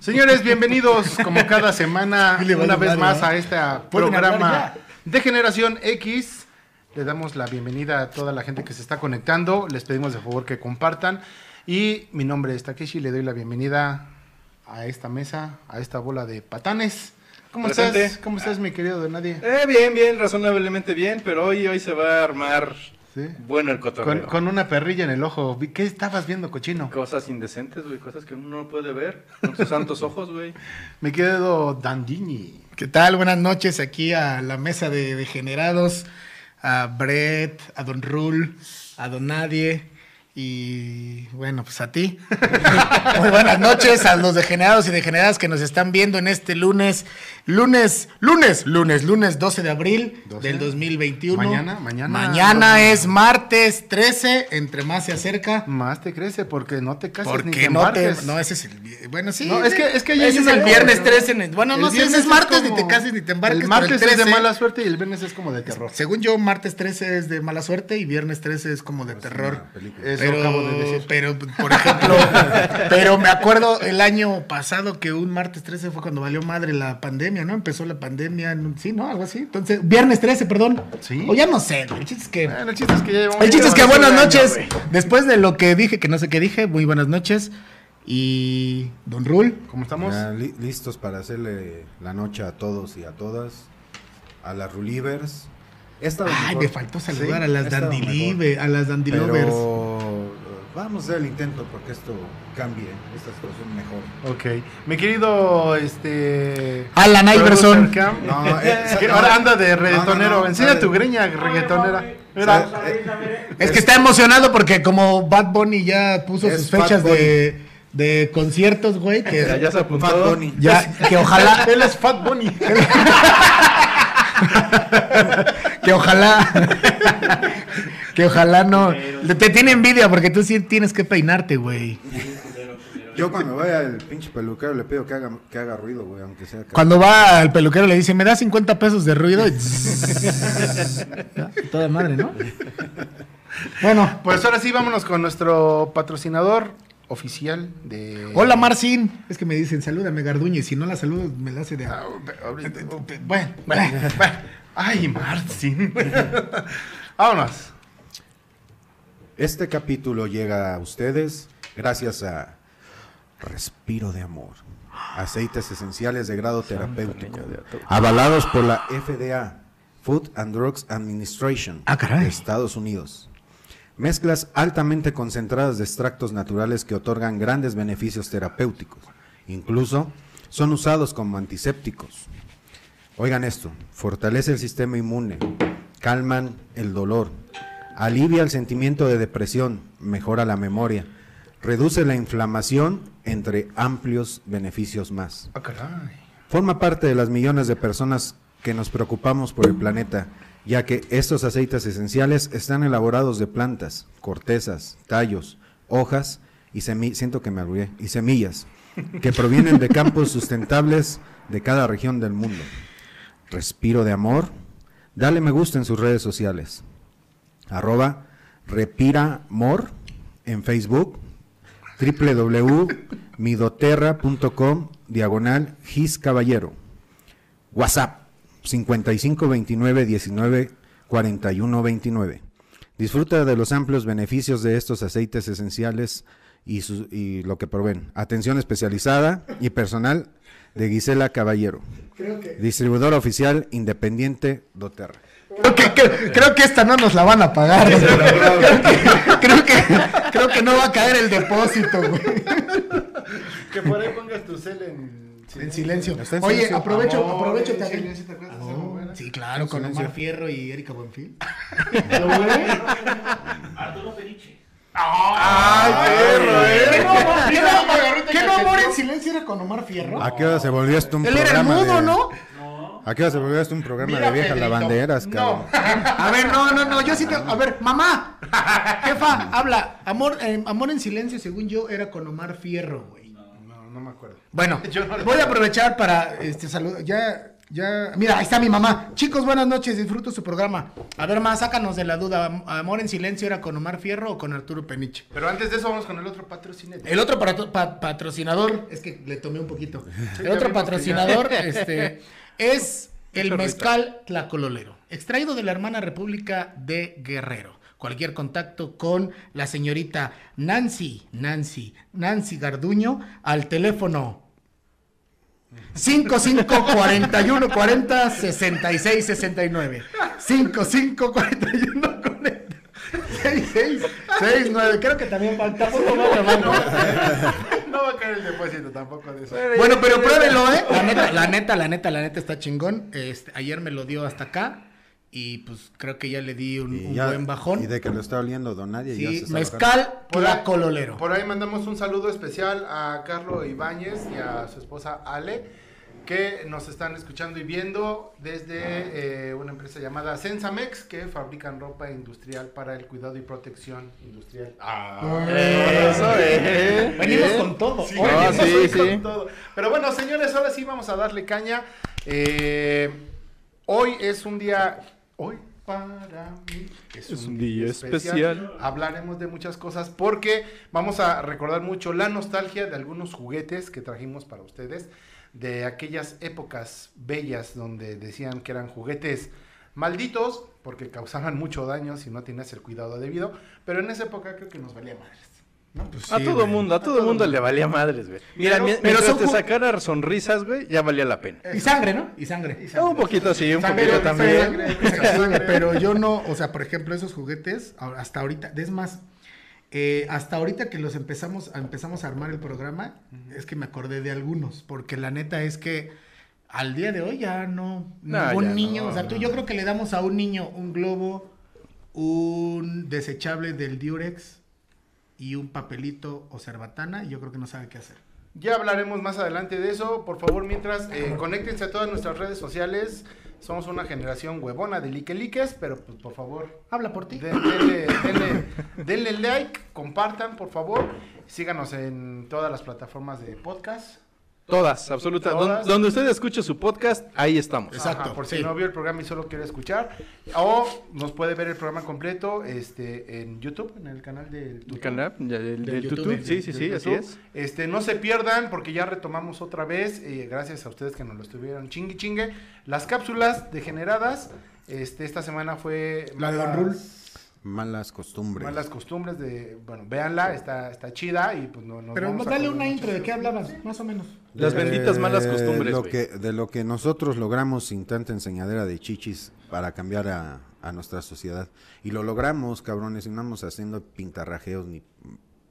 Señores, bienvenidos como cada semana, una vez más a este programa de Generación X. Le damos la bienvenida a toda la gente que se está conectando. Les pedimos de favor que compartan. Y mi nombre es Takeshi. Le doy la bienvenida a esta mesa, a esta bola de patanes. ¿Cómo Presente. estás? ¿Cómo estás, mi querido de nadie? Eh, bien, bien, razonablemente bien, pero hoy, hoy se va a armar Sí. bueno el cotorreo. con una perrilla en el ojo. ¿Qué estabas viendo, cochino? Cosas indecentes, güey, cosas que uno no puede ver con sus santos ojos, güey. Me quedo Dandini. ¿Qué tal? Buenas noches aquí a la mesa de degenerados, a Brett, a Don Rul, a Don Nadie y bueno, pues a ti. Muy buenas noches a los degenerados y degeneradas que nos están viendo en este lunes, lunes, lunes, lunes, lunes 12 de abril 12. del 2021. Mañana, mañana. Mañana es martes 13, entre más se acerca. Más te crece porque no te casas ni Porque te no te. No, ese es el. Bueno, sí. No, es que- es que ya ese es el viernes 13. en el- bueno, no sé, ese es martes, ni como- te cases ni te embarques. El martes es de 13 mala suerte y el viernes es como de terror. Según yo, martes 13 es de mala suerte y viernes 13 es como de terror. Eso Pero, acabo de decir. pero, por ejemplo, pero me acuerdo el año pasado que un martes 13 fue cuando valió madre la pandemia, ¿no? Empezó la pandemia, en un- sí, ¿no? Algo así. Entonces, viernes 13, perdón. Sí. O ya no sé, el chiste es que... Bueno, el chiste es que El chiste es que buenas año, noches. Después de lo que dije, que no sé qué dije, muy buenas noches. Y Don Rul. ¿Cómo estamos? Ya li- listos para hacerle la noche a todos y a todas. A las Rulivers. Esta Ay, mejor, me faltó saludar Sí, a las Dandilive, a las. Dandilovers. Pero eh, vamos a hacer el intento porque esto cambie, esta situación mejor. Ok. Mi querido, este... Alan Iverson. No, eh, que no, ahora anda de reggaetonero. no, no, Enseña tu greña reggaetonera. Mira. Eh, Es que está emocionado porque como Bad Bunny ya puso Es sus fechas de, de conciertos, güey, Ya, se apuntó. Fat Bunny. ya, que ojalá, Él es Fat Bunny. que ojalá, que ojalá no, te tiene envidia porque tú sí tienes que peinarte, güey. Yo cuando vaya al pinche peluquero le pido que haga, que haga ruido, güey, aunque sea... Cuando va al peluquero le dice, me da 50 pesos de ruido. y Toda madre, ¿no? Bueno, Pues ahora sí, vámonos con nuestro patrocinador oficial de... hola Marcin. Es que me dicen, salúdame Garduño y si no la saludo me la hace de... Ah, ahorita- Bueno, Bueno, bueno. Ay, Martín. Vámonos. Este capítulo llega a ustedes gracias a Respiro de Amor. Aceites esenciales de grado terapéutico. Avalados por la FDA, Food and Drugs Administration Ah, caray. de Estados Unidos. Mezclas altamente concentradas de extractos naturales que otorgan grandes beneficios terapéuticos. Incluso son usados como antisépticos. Oigan esto, fortalece el sistema inmune, calman el dolor, alivia el sentimiento de depresión, mejora la memoria, reduce la inflamación, entre amplios beneficios más. Ah, caray. Forma parte de las millones de personas que nos preocupamos por el planeta, ya que estos aceites esenciales están elaborados de plantas, cortezas, tallos, hojas y semillas, siento que me y semillas, que provienen de campos sustentables de cada región del mundo. Respiro de amor. Dale me gusta en sus redes sociales. Arroba repiramor en Facebook www.midoterra.com diagonal Gis Caballero. WhatsApp 5529 19 41 29. Disfruta de los amplios beneficios de estos aceites esenciales y, y lo que proveen. Atención especializada y personal de Gisela Caballero. Distribuidora oficial independiente Doterra. Creo que, que- creo que esta no nos la van a pagar. creo, que, creo que no va a caer el depósito, güey. Que por ahí pongas tu cel en... En silencio. En Oye, silencio. aprovecho, Amor, aprovecho también. silencio, ¿te acuerdas de esa novela? Sí, claro, con Silencio. Omar Fierro y Erika Buenfil. ¡Ay, perro, eh! ¿Qué no, ¿Qué no amor en silencio era con Omar Fierro? ¿A qué hora se volvió esto un Él era el programa mudo, de- ¿no? ¿A qué hora se volvió esto un programa Mira, de viejas Pedrito. lavanderas, cabrón? A ver, no, no, no, yo sí te... A ver, mamá, jefa, habla. Amor, eh, amor en silencio, según yo, era con Omar Fierro, güey. No, no me acuerdo. Bueno, Yo no voy a aprovechar para este saludo. Ya Ya, mira, ahí está mi mamá. Chicos, buenas noches, disfruto su programa. A ver, más, sácanos de la duda. Am- Amor en silencio era con Omar Fierro o con Arturo Peniche. Pero antes de eso vamos con el otro patrocinador. El otro pa- patrocinador, es que le tomé un poquito. El otro patrocinador este, es el mezcal tlacololero, extraído de la hermana República de Guerrero. Cualquier contacto con la señorita Nancy, Nancy, Nancy Garduño al teléfono 55 41 40 66 69. 55 41 40 66 69. Creo que también falta poco más, hermano. No va a caer el depósito tampoco de eso. Bueno, pero pruébelo, ¿eh? La neta, la neta, la neta, la neta está chingón. Este, ayer me lo dio hasta acá y pues creo que ya le di un, Y un ya- buen bajón. Y de que lo está oliendo Don Nadie. ya se Sí, mezcal Por ahí- tlacololero. Por ahí mandamos un saludo especial a Carlos Ibáñez y a su esposa Ale, que nos están escuchando y viendo desde eh, una empresa llamada Sensamex, que fabrican ropa industrial para el cuidado y protección industrial. Eso, eh. Venimos Bien. con todo. Sí, Ah, venimos sí, hoy sí. con todo. Pero bueno, señores, ahora sí vamos a darle caña. Eh, hoy es un día. Hoy para mí es, Es un día especial. Hablaremos de muchas cosas porque vamos a recordar mucho la nostalgia de algunos juguetes que trajimos para ustedes. De aquellas épocas bellas donde decían que eran juguetes malditos porque causaban mucho daño si no tenías el cuidado debido. Pero en esa época creo que nos valía madres. ¿No? A todo mundo, a todo mundo le valía madres, güey. Mira, Pero- mi- pero mientras son te sacara sonrisas, güey, ya valía la pena. Y sangre, ¿no? Y sangre. Un poquito sí, un Sangre, poquito también. sangre, Sangre, sangre. pero yo no, o sea, por ejemplo, esos juguetes, hasta ahorita, es más, eh, hasta ahorita que los empezamos, a- empezamos a armar el programa, es que me acordé de algunos, porque la neta es que al día de hoy ya no, No, ningún ya niño, no, o sea, tú yo creo que le damos a un niño un globo, un desechable del Durex y un papelito o cerbatana, y yo creo que no sabe qué hacer. Ya hablaremos más adelante de eso. Por favor, mientras, eh, conéctense a todas nuestras redes sociales. Somos una generación huevona de liqueliques, pero pues por favor, Habla por ti. de- denle, denle- denle like, compartan, por favor. Síganos en todas las plataformas de podcast. Todas, absoluta. Todas. Don- Donde usted escuche su podcast, ahí estamos. Exacto, Ajá, por si sí. no vio el programa y solo quiere escuchar. O nos puede ver el programa completo este, en YouTube, en el canal del El YouTube. canal ya, del, Del del YouTube. YouTube. Sí, sí, sí, así YouTube. es. Este, no se pierdan porque ya retomamos otra vez, eh, gracias a ustedes que nos lo estuvieron chingue chingue, las cápsulas degeneradas. Este, esta semana fue La de Don malas- Rul. Malas costumbres. Malas costumbres de, bueno, véanla, está, está chida y pues no nos Pero vamos dale una intro, ¿de qué hablabas? Más o menos. Las benditas malas costumbres, Lo que, de lo que nosotros logramos sin tanta enseñadera de chichis para cambiar a, a nuestra sociedad. Y lo logramos, cabrones, y no andamos haciendo pintarrajeos ni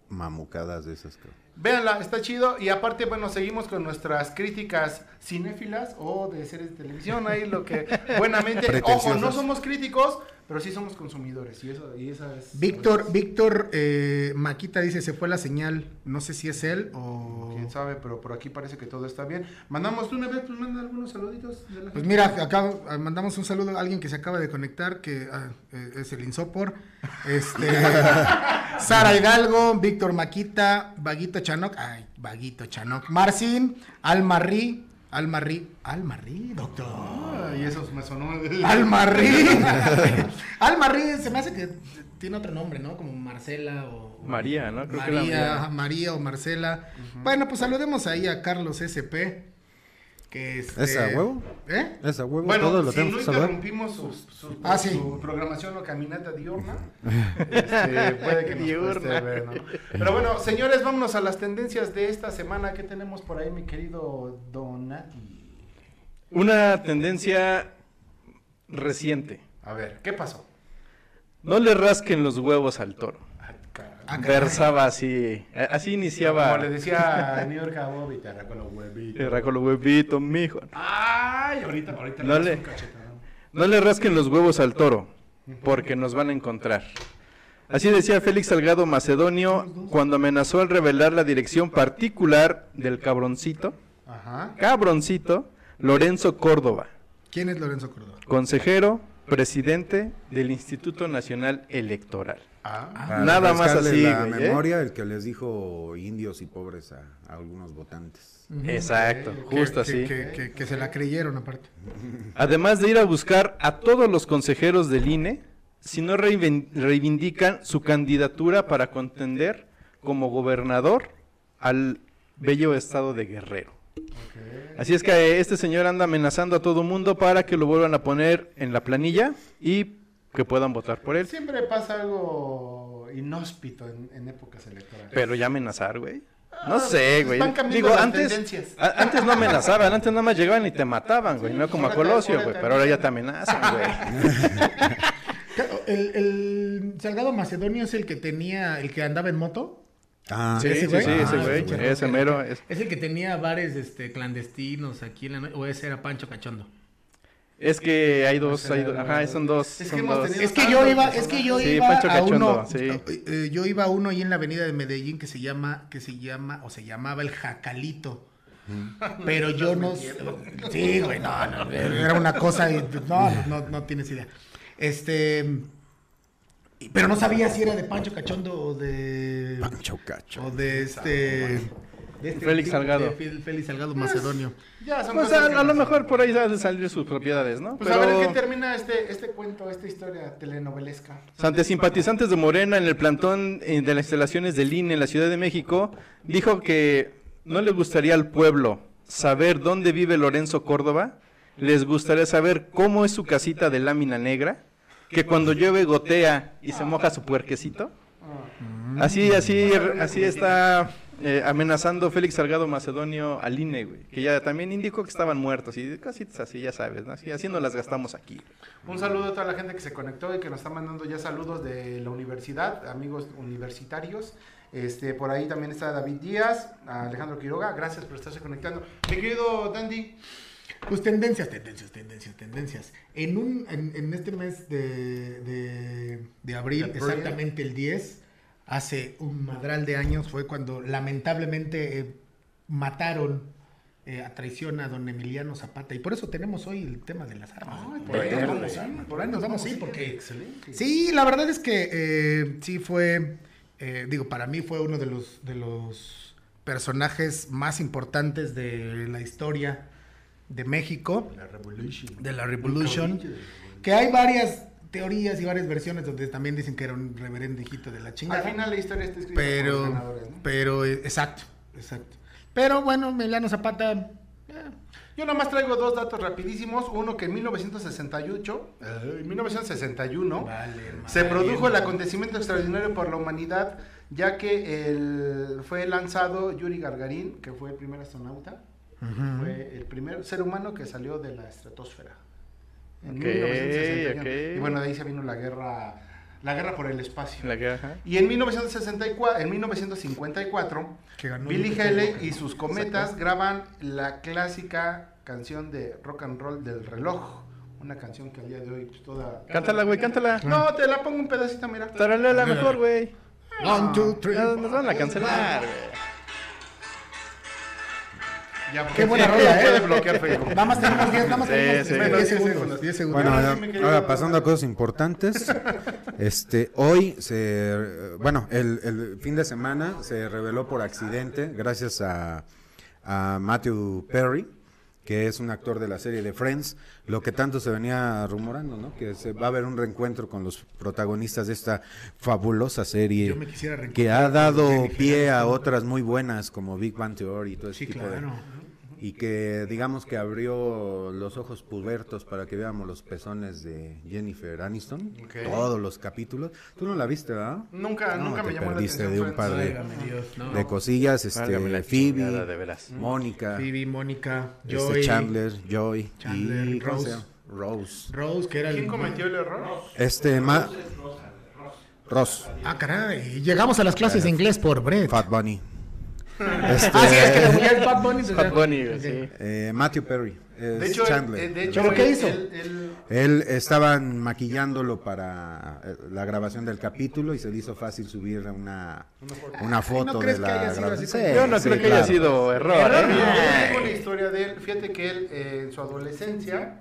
mamucadas de esas. cabrón. Véanla, está chido. Y aparte, bueno, seguimos con nuestras críticas cinéfilas o de series de televisión. Ahí lo que buenamente. Ojo, no somos críticos, pero sí somos consumidores. Y eso, y esa es. Víctor, Víctor eh, Maquita dice, se fue la señal. No sé si es él o... Quién sabe, pero por aquí parece que todo está bien. Mandamos tú una vez, pues manda algunos saluditos. De la Pues gente. mira, acá ah, mandamos un saludo a alguien que se acaba de conectar, que ah, eh, es el Insopor. Este, Sara Hidalgo, Víctor Maquita, Vaguito Chanoc, ay, Vaguito Chanoc, Marcin, Almarrí, Almarrí, Almarrí, doctor. Ay, eso me sonó. Almarrí. Almarrí se me hace que tiene otro nombre, ¿no? Como Marcela o... María, ¿no? Creo que era María, María. María o Marcela. Bueno, pues saludemos ahí a Carlos SP. Que este- ¿Es a huevo? ¿Eh? ¿Es a huevo? Bueno, ¿Todo lo si tenemos no saludar? interrumpimos su, su- Ah, sí. su programación o caminata diurna, este, puede que nos Diurna. ver, ¿no? Pero bueno, señores, vámonos a las tendencias de esta semana. ¿Qué tenemos por ahí, mi querido Donati? Una tendencia reciente. A ver, ¿qué pasó? No le rasquen los huevos al toro. Ah. Versaba así. eh, Así iniciaba. Como le decía a New York a Bobby, te arrancó los huevitos. Era con los huevitos, mijo. Ay, ahorita, ahorita No le-. No le rasquen los huevos al toro, porque nos van a encontrar. Así decía Félix Salgado Macedonio cuando amenazó al revelar la dirección particular del cabroncito, Ajá. cabroncito, Lorenzo Córdoba, ¿Quién es Lorenzo Córdoba? consejero, presidente del Instituto Nacional Electoral. Ah, Para Nada más así, la güey, ¿eh? memoria, el que les dijo indios y pobres a, a algunos votantes. Exacto, Que- justo que- así. Que, que- que se la creyeron aparte. Además de ir a buscar a todos los consejeros del INE, si no reivindican su candidatura para contender como gobernador al bello estado de Guerrero. Así es que este señor anda amenazando a todo mundo para que lo vuelvan a poner en la planilla y que puedan votar por él. siempre pasa algo inhóspito en, en épocas electorales. Pero ya amenazar, güey. No Ah, sé, pues güey. Digo, las antes, tendencias. a- antes no amenazaban, antes nada más llegaban y te mataban, güey, Sí, no como a Colosio, güey. Pero ahora ya te amenazan, güey. El, el Salgado Macedonio es el que tenía, el que andaba en moto. Ah, Sí, ¿Ese sí, güey? sí, ese Ah, güey. ese güey. Ese mero. es- Es el que tenía bares este, clandestinos aquí en la noche. O ese era Pancho Cachondo. Es que hay dos, hay do- ajá, son dos. Es que son hemos dos. tenido- Es que yo iba, es que yo Sí, iba Pancho a Cachondo, uno, sí. eh, eh, yo iba a uno ahí en la avenida de Medellín que se llama, que se llama, o se llamaba el Jacalito. Pero yo no, sí, güey, no, no, era una cosa, no, no, no tienes idea. Este, pero no sabía si era de Pancho Cachondo o de, Pancho Cacho. o de este, de este Félix tipo, Salgado. de Félix Salgado Macedonio. Ya son Pues a, a lo mejor por ahí de salir sus propiedades, ¿no? Pues a ver en qué termina este, este cuento, esta historia telenovelesca. Ante simpatizantes de Morena en el plantón eh, de las instalaciones del INE en la Ciudad de México, dijo que no le gustaría al pueblo saber dónde vive Lorenzo Córdoba, les gustaría saber cómo es su casita de lámina negra, que cuando llueve gotea y se moja su puerquecito. Así, así, así está eh, amenazando Félix Salgado Macedonio al INE, güey, que ya también indicó que estaban muertos y cositas así, ya sabes, ¿no? Así, así nos las gastamos aquí. Un saludo a toda la gente que se conectó y que nos está mandando ya saludos de la universidad, amigos universitarios. Este, por ahí también está David Díaz, Alejandro Quiroga, gracias por estarse conectando. Mi querido Dandy, Pues tendencias, tendencias, tendencias, tendencias. En un, en, en este mes de, de, de abril, exactamente el 10, hace un madral de años, fue cuando lamentablemente eh, mataron eh, a traición a don Emiliano Zapata. Y por eso tenemos hoy el tema de las armas. Ay, por, ahí nos bueno, vamos, sí, por ahí nos vamos, sí, sí, porque... excelente. Sí, la verdad es que eh, sí fue, eh, digo, para mí fue uno de los, de los personajes más importantes de la historia de México, La Revolution. de la Revolution, que hay varias teorías y varias versiones donde también dicen que era un reverendo hijito de la Al chingada. final la historia está escrita por los pero, ganadores, ¿no? pero, eh, exacto, exacto. Pero bueno, Emiliano Zapata, eh, Yo nomás traigo dos datos rapidísimos. Uno que en 1968, eh, en 1961, Vale, se produjo el acontecimiento extraordinario por la humanidad, ya que el, fue lanzado Yuri Gagarin, que fue el primer astronauta, fue el primer ser humano que salió de la estratosfera. En Ok, 1961. ok. Y bueno, de ahí se vino la guerra, la guerra por el espacio. La. Y en 1964, en 1954, Que ganó Billy Haley y sus cometas graban la clásica canción de rock and roll del reloj, una canción que al día de hoy pues, toda Cántala, güey, cántala. No, te la pongo un pedacito, mira. Taralela mejor, güey. One, two, three, Nos van a cancelar, güey. Ya, Qué buena rola, puede ¿eh? bloquear Facebook. Nada más tenemos 10, nada más Sí, tenemos sí. 10 Bueno, 10 segundos. segundos. 10 segundos. Bueno, Ahora pasando a cosas importantes. Este, hoy se, bueno, el, el fin de semana se reveló por accidente, gracias a, a Matthew Perry, que es un actor de la serie de Friends, lo que tanto se venía rumorando, ¿no? Que se va a haber un reencuentro con los protagonistas de esta fabulosa serie Yo me quisiera reencontrar que ha dado pie a otras muy buenas como Big Bang Theory y todo ese Sí, tipo de claro. Y que digamos que abrió los ojos pubertos para que veamos los pezones de Jennifer Aniston, Ok. todos los capítulos. Tú no la viste, ¿verdad? Nunca, No, nunca te me llamó la atención. de un par de, Válgame Dios, no. de cosillas, este, la Phoebe, chingada, de veras. Mónica, Phoebe, Mónica, este, Joy, Chandler, Joy Chandler, y ¿cómo se Rose. Rose. Rose, que era el... ¿Quién cometió el error? Este, ma Ross, Ah, caray. Llegamos a las clases de inglés por Brett. Fat Bunny. Este, Ah, sí, es que la mujer es Bad Bunny. pues Bad ya. Bunny, güey, sí. eh, Matthew Perry, es De hecho, Chandler. eh, de hecho ¿Pero qué hizo? él- estaban maquillándolo para eh, la grabación del capítulo y se le hizo fácil subir una, una foto crees de la grabación. Sí, Yo no sí, creo que claro. haya sido error, Yo ¿eh? tengo una historia de él. Fíjate que él eh, en su adolescencia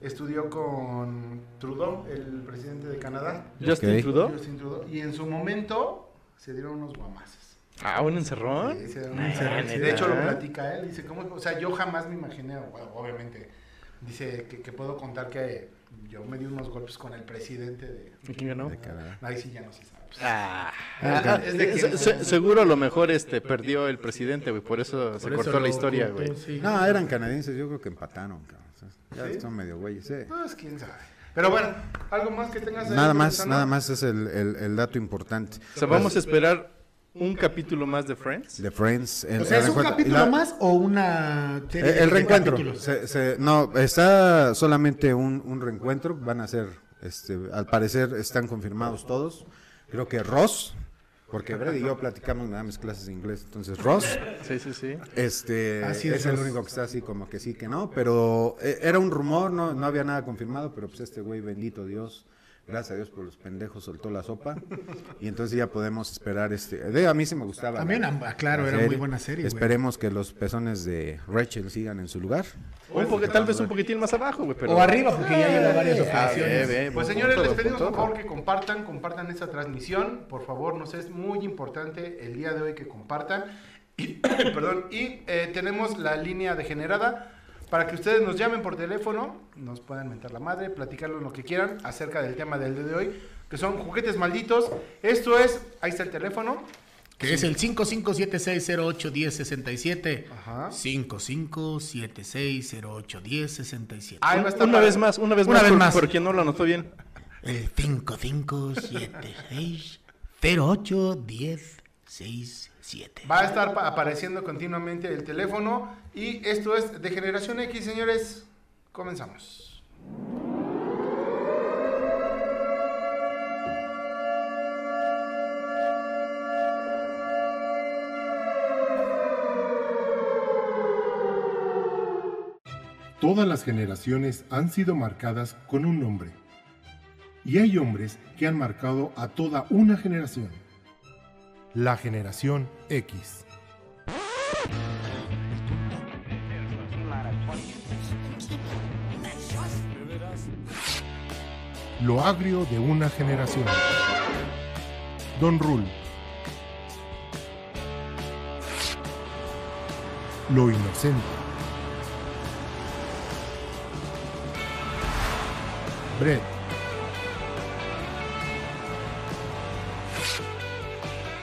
estudió con Trudeau, el presidente de Canadá. Justin Ok. Trudeau. Justin Trudeau, Y en su momento se dieron unos guamazos. Ah, un encerrón. Sí, Nah, unos guamazos. neta. de hecho, lo platica él. Dice, ¿cómo? O sea, yo jamás me imaginé, bueno, obviamente, dice que, que puedo contar que yo me di unos golpes con el presidente de... ¿Y quién ganó? Ahí sí ya no se sabe. Ah, Ah, es de eh, que- se- se- seguro a lo mejor este perdió el presidente, güey, por eso se eso cortó la historia, güey. sí. No, eran canadienses, yo creo que empataron, cabrón. O sea, ya ¿Sí? son medio güeyes, sí. Pues quién sabe. Pero bueno, algo más que tengas ahí, Nada más, nada más es el, el- el dato importante. O sea, vamos a esperar un capítulo más de Friends. De Friends. el- O sea, el ¿es un reencuentro. capítulo La- más o una serie El, de- el de reencuentro. capítulos? Se- se- no, está solamente un, un reencuentro. Van a ser, este, al parecer están confirmados todos. Creo que Ross, porque Brad y yo platicamos nada más clases de inglés. Entonces Ross, Sí, sí, sí. este, Así es, es, el único que está así como que sí, que no. Pero eh, era un rumor, no, no había nada confirmado. Pero pues este güey, bendito Dios. Gracias a Dios por los pendejos soltó la sopa y entonces ya podemos esperar este. De, a mí sí me gustaba. También, la- ah, claro, la era muy buena serie, güey. Esperemos que los pezones de Rachel sigan en su lugar. Un poco, tal vez un poquitín más abajo, güey, pero... O arriba, porque ya lleva varias operaciones. ve, ve, Pues señores, les pedimos por favor que compartan, compartan esta transmisión, por favor, nos es muy importante el día de hoy que compartan. Y, perdón, y eh, tenemos la línea degenerada para que ustedes nos llamen por teléfono, nos puedan mentar la madre, platicarlo lo que quieran acerca del tema del día de hoy, que son juguetes malditos. Esto es, ahí está el teléfono. Que es el 5576081067. Ajá. 5576081067. Ahí va a estar Una para- vez más, una vez Una más, vez por, más. por quien no lo anotó bien. El 5576081067. Va a estar pa- apareciendo continuamente el teléfono y esto es de generación X, señores. Comenzamos. Todas las generaciones han sido marcadas con un nombre. Y hay hombres que han marcado a toda una generación. La generación X. Lo agrio de una generación. Don Rule. Lo inocente. Brett.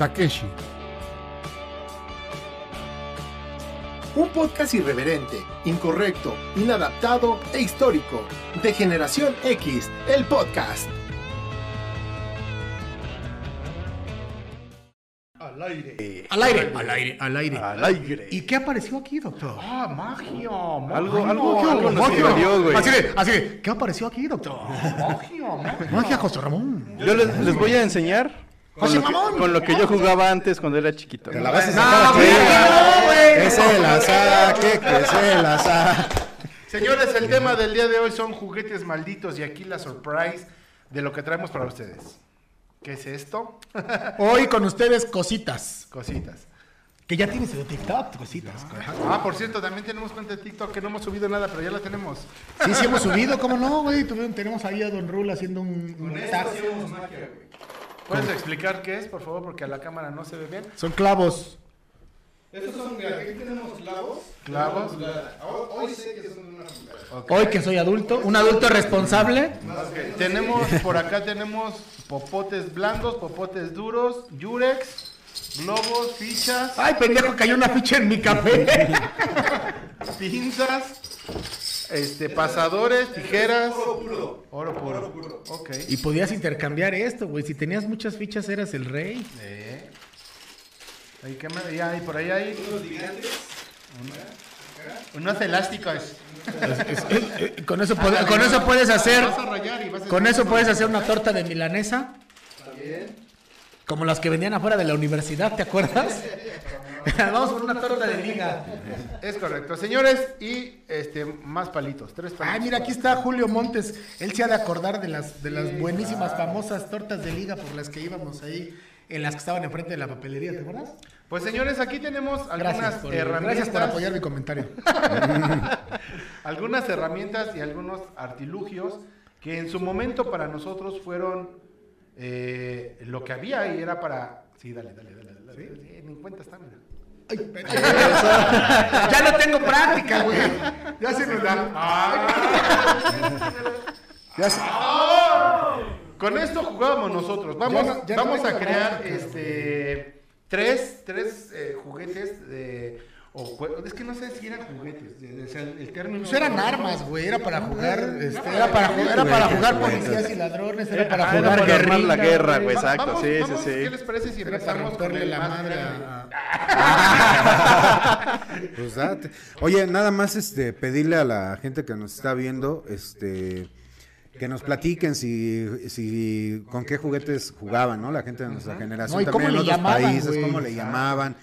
Takeshi. Un podcast irreverente, incorrecto, inadaptado e histórico. De Generación X, el podcast. Al aire, al aire, al aire. Al aire. ¿Y qué apareció aquí, doctor? Ah, magia, magia. Algo, algo, Magia, algo invadió, güey. Así de, así de, ¿qué apareció aquí, doctor? Magia, magia. Magia, José Ramón. Yo les, les voy a enseñar con lo, que, Mamón. con lo que yo jugaba antes cuando era chiquito. Te la vas a No, sacar güey, no, güey. Que se la saque, que se la saque. Señores, el tema del día de hoy son juguetes malditos y aquí la surprise de lo que traemos para ustedes. ¿Qué es esto? Hoy con ustedes cositas. Cositas. Que ya tienes el TikTok, cositas. Ah, por cierto, también tenemos cuenta de TikTok que no hemos subido nada, pero ya la tenemos. Sí, sí hemos subido, ¿cómo no, güey? Tenemos ahí a Don Rule haciendo un, un tag. ¿Puedes explicar qué es, por favor? Porque a la cámara no se ve bien. Son clavos. Estos son, mira, aquí tenemos clavos. Clavos. Hoy sé que son una Hoy que soy adulto, un adulto responsable. Ok, Tenemos, por acá tenemos popotes blandos, popotes duros, yurex, globos, fichas, Ay, pendejo, cayó una ficha en mi café. pinzas, este, pasadores, tijeras. Oro puro. Oro puro. Ok. Y podías intercambiar esto, güey. Si tenías muchas fichas, eras el rey. Eh. Ahí, ¿qué me- ya, y por ahí hay. Unos elásticos. Es- es- eh, con, eso puede- con eso puedes hacer. Con eso una- puedes hacer una torta de milanesa. Como las que vendían afuera de la universidad, ¿te acuerdas? Vamos por una torta de liga. Es correcto. Señores, y este más palitos. Tres palitos. Ay, mira, aquí está Julio Montes. Él se ha de acordar de las, de las buenísimas, famosas tortas de liga por las que íbamos ahí, en las que estaban enfrente de la papelería, ¿te acuerdas? Pues señores, aquí tenemos algunas Gracias por, herramientas. gracias por apoyar mi comentario. algunas herramientas y algunos artilugios que en su momento para nosotros fueron eh, lo que había y era para... Sí, dale, dale, dale. dale. Sí, ni en cuenta está, mira. Ya no tengo práctica, güey. Ya se me da. Ya se- Con esto jugábamos nosotros. Vamos, Ya no vamos a crear este tres, tres eh, juguetes de o jue- es que no sé si eran juguetes, de- o sea, el, término. Pues eran armas, güey. Era para jugar, este, era para jugar, era para jugar policías y ladrones, era para Ah, era jugar para armar la guerra, güey, exacto, vamos- sí, sí, vamos, sí. ¿Qué les parece si empezamos con el la madre a... Pues date. Oye, nada más este pedirle a la gente que nos está viendo, este que nos platiquen si, si con qué juguetes jugaban, ¿no? La gente de nuestra generación No, y también cómo en le otros llamaban, países, güey. cómo le llamaban,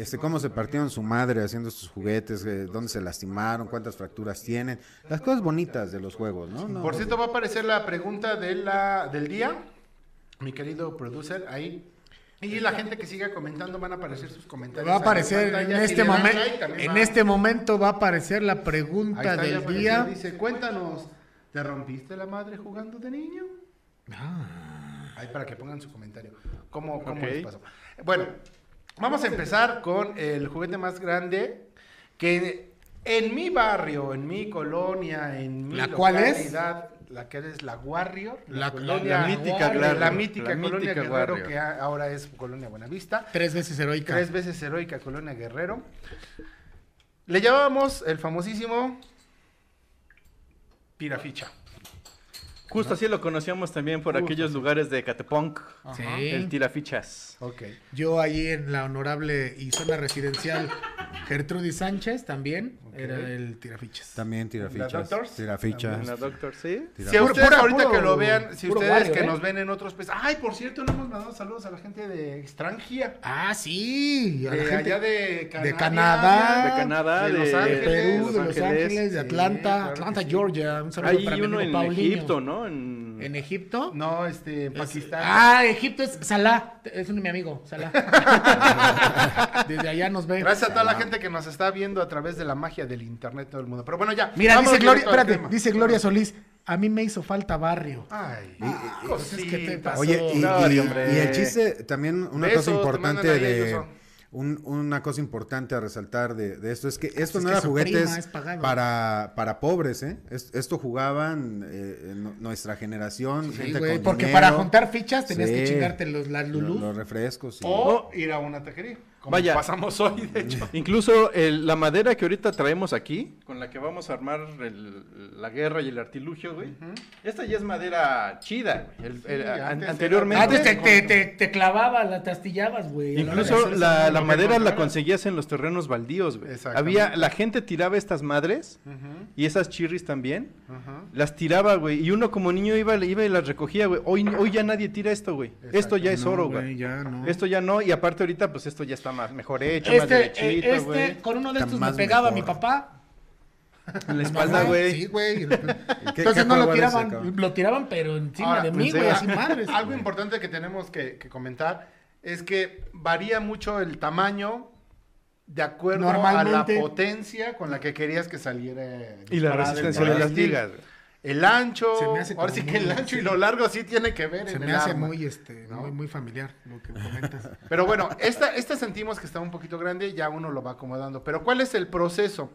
este, cómo se partieron su madre haciendo estos juguetes, eh, dónde se lastimaron, cuántas fracturas tienen, las cosas bonitas de los juegos, ¿no? No, Por cierto, va a aparecer la pregunta de la, del día, mi querido producer, ahí. Y la gente que siga comentando van a aparecer sus comentarios. Va a aparecer en este momento, en va- este momento va a aparecer la Ahí pregunta está, del día. Dice, cuéntanos, ¿te rompiste la madre jugando de niño? Ah. Ahí para que pongan su comentario. ¿Cómo, cómo les pasó? Bueno, vamos a empezar con el juguete más grande que en mi barrio, en mi colonia, en mi ¿La cuál es? localidad, la que es la Warrior, la, La- colonia, la mítica Warrior, Warrior, la mítica la colonia mítica Guerrero Warrior. que a- ahora es colonia Buenavista. Tres veces heroica. Tres veces heroica colonia Guerrero. Le llamábamos el famosísimo Piraficha. Justo así lo conocíamos también por Justo aquellos lugares de Catepunk, Sí. el tirafichas. Ok. Yo ahí en la honorable y zona residencial Gertrudis Sánchez también era el tirafichas. También tira ¿La fichas, Doctors? tira fichas. La Doctor, sí. tira- Si a ustedes pura- ahorita puro- que lo vean, si ustedes que ¿eh? nos ven en otros países, ay, por cierto, le hemos mandado saludos a la gente de extranjía, Ah, sí. a la de gente allá de Canadá, de Canadá, De Canadá, de de, Los de Ángeles, Perú, Los de Los Ángeles. De Sí, Atlanta, claro Atlanta, sí. Georgia. Un saludo Hay para mi uno amigo en Paulinho. Egipto, ¿no? En... ¿En Egipto? No, este, en Pakistán. Ah, Egipto es Salah. Es un mi amigo, Salah. Desde allá nos ve. Gracias a toda la gente que nos está viendo a través de la magia del internet todo el mundo. Pero bueno, ya. Mira, vamos dice Gloria, espérate, dice Gloria Solís, a mí me hizo falta barrio. Ay, pues es que te pasó. Oye, y, No, y- hombre. y el chiste, también una Besos, cosa te importante de... un- una cosa importante a resaltar de, de esto es que esto Es no que era juguetes para, para pobres, ¿eh? Es- esto jugaban eh, nuestra generación, Sí, gente güey, con porque dinero. para juntar fichas tenías que chingarte los, las Lulú. Los, refrescos. sí. O ir a una taquería. Como Vaya. pasamos hoy, de hecho. Incluso el- la madera que ahorita traemos aquí, con la que vamos a armar el- la guerra y el artilugio, güey. Esta ya es madera chida, güey. El- el- an- antes anteriormente. Antes te, te, te, te clavaba, la te astillabas, güey. la Incluso la, la madera la conseguías en los terrenos baldíos, güey. Había, la gente tiraba estas madres y esas chirris también. Las tiraba, güey. Y uno como niño iba, iba y las recogía, güey. Hoy, hoy ya nadie tira esto, güey. Esto ya es oro, güey, güey. ya no. Esto ya no. Y aparte ahorita, pues esto ya está más mejor hecho, más Este, derechito, eh, güey. este, con uno de estos me más pegaba mejor. mi papá. En la espalda, güey. Sí, güey. qué- Entonces no lo ese, tiraban, lo tiraban, pero encima Ahora, de mí, pues, güey, eh, así madres. Algo importante que tenemos que, que comentar es que varía mucho el tamaño de acuerdo a la potencia con la que querías que saliera. Y la resistencia de las ligas, güey. El ancho, Se me hace ahora como sí que el muy- ancho y lo largo sí tiene que ver Se en me el hace arma. muy, este, muy, muy familiar lo que comentas. Pero bueno, esta, esta sentimos que está un poquito grande, ya uno lo va acomodando. Pero ¿cuál es el proceso?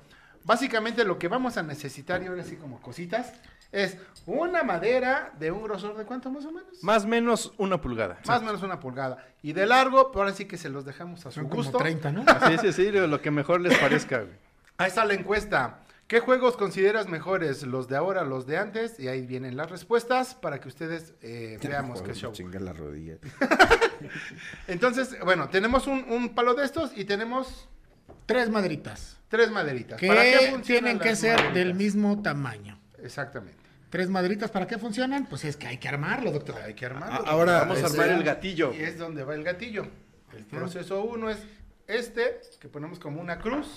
Básicamente lo que vamos a necesitar, y ahora sí como cositas, es una madera de un grosor de cuánto más o menos? Más o menos una pulgada. Más o menos una pulgada. Y de largo, pero ahora sí que se los dejamos a su Son como gusto. 30, ¿no? Sí, sí, sí, lo que mejor les parezca, güey. Ahí está la encuesta. ¿Qué juegos consideras mejores? ¿Los de ahora, los de antes? Y ahí vienen las respuestas para que ustedes eh, veamos qué me show. chingué la rodilla. Entonces, bueno, tenemos un, un palo de estos y tenemos tres maderitas. Tres maderitas. Que ¿Para qué funcionan tienen que las ser maderitas? del mismo tamaño. Exactamente. Tres maderitas, ¿para qué funcionan? Pues es que hay que armarlo, doctor. Hay que armarlo. A- ahora, Vamos a armar el gatillo. Y es donde va el gatillo. El proceso uno es este, que ponemos como una cruz.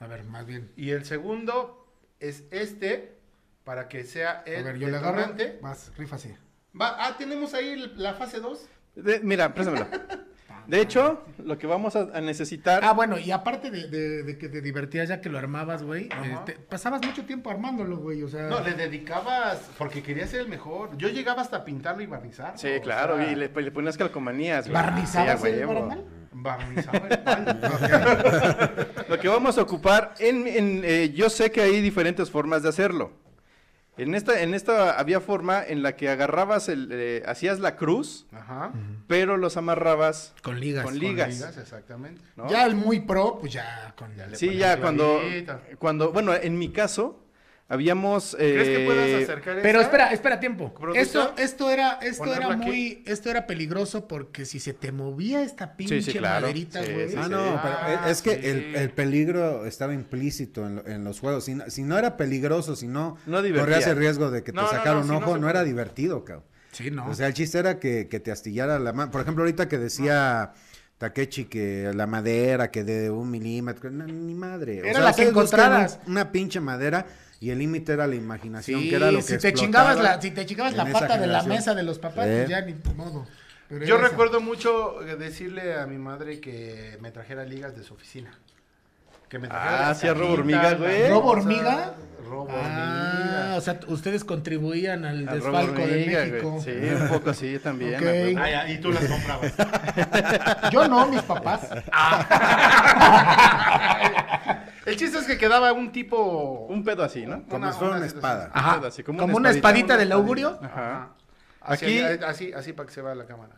A ver, más bien. Y el segundo es este, para que sea el A ver, yo le agarro. detonante. Vas, rifa así. Va, ah, tenemos ahí el- la fase 2. De- mira, préstamelo. De hecho, lo que vamos a, a necesitar. Ah, bueno, y aparte de, de- de que te divertías ya que lo armabas, güey, Ajá. este, pasabas mucho tiempo armándolo, güey, o sea... No, le dedicabas porque quería ser el mejor. Yo llegaba hasta pintarlo y barnizarlo. sí, o claro, sea, y le, le ponías calcomanías. güey. ¿Barnizabas Sí, a el huevo. barandal? El palo. Lo que vamos a ocupar, en, en, eh, yo sé que hay diferentes formas de hacerlo. En esta, en esta había forma en la que agarrabas, el, eh, hacías la cruz, Ajá. pero los amarrabas Con ligas. con Con ligas. ligas, exactamente. ¿no? Ya el muy pro, pues ya con... le Sí, ya cuando, cuando, bueno, en mi caso, habíamos... ¿Crees que eh, puedas acercar Pero esa? espera, espera tiempo. Esto, esto era, esto ¿Ponerla era aquí? muy, esto era peligroso porque si se te movía esta pinche sí, claro. maderita, Sí, güey. sí, Ah, sí. no, pero Ah, es que sí. el, el peligro estaba implícito en, lo- en los juegos. Si no, si no era peligroso, si no, No divertía. corrías el riesgo de que te No, sacara no, un si no ojo, no, era divertido, cabrón. Sí, no. O sea, el chiste era que, que te astillara la mano. Por ejemplo, ahorita que decía Takechi que la madera, que de un milímetro, no, ni madre. O Era sea, la que encontraras. un- Una pinche madera y el límite era la imaginación, Sí, que era lo que si te explotaba chingabas la, si te chingabas la pata de la mesa de los papás, Sí. pues ya ni modo. Pero Yo esa. recuerdo mucho eh, decirle a mi madre que me trajera ligas de su oficina. Que me trajera Ah, sí, robo hormiga, güey. ¿Robo hormiga? Robo Ah, hormiga. o sea, ustedes contribuían al desfalco de México. güey. Sí, un poco sí, también. Ok. a huevo. Ah, ya, y tú las comprabas. Yo no, mis papás. El chiste es que quedaba un tipo. Un pedo así, ¿no? Como una- si fuera una espada. Ajá. pedo así, como como, una una espadita espadita. del augurio. Ajá. Así, Aquí- así, así para que se vea la cámara.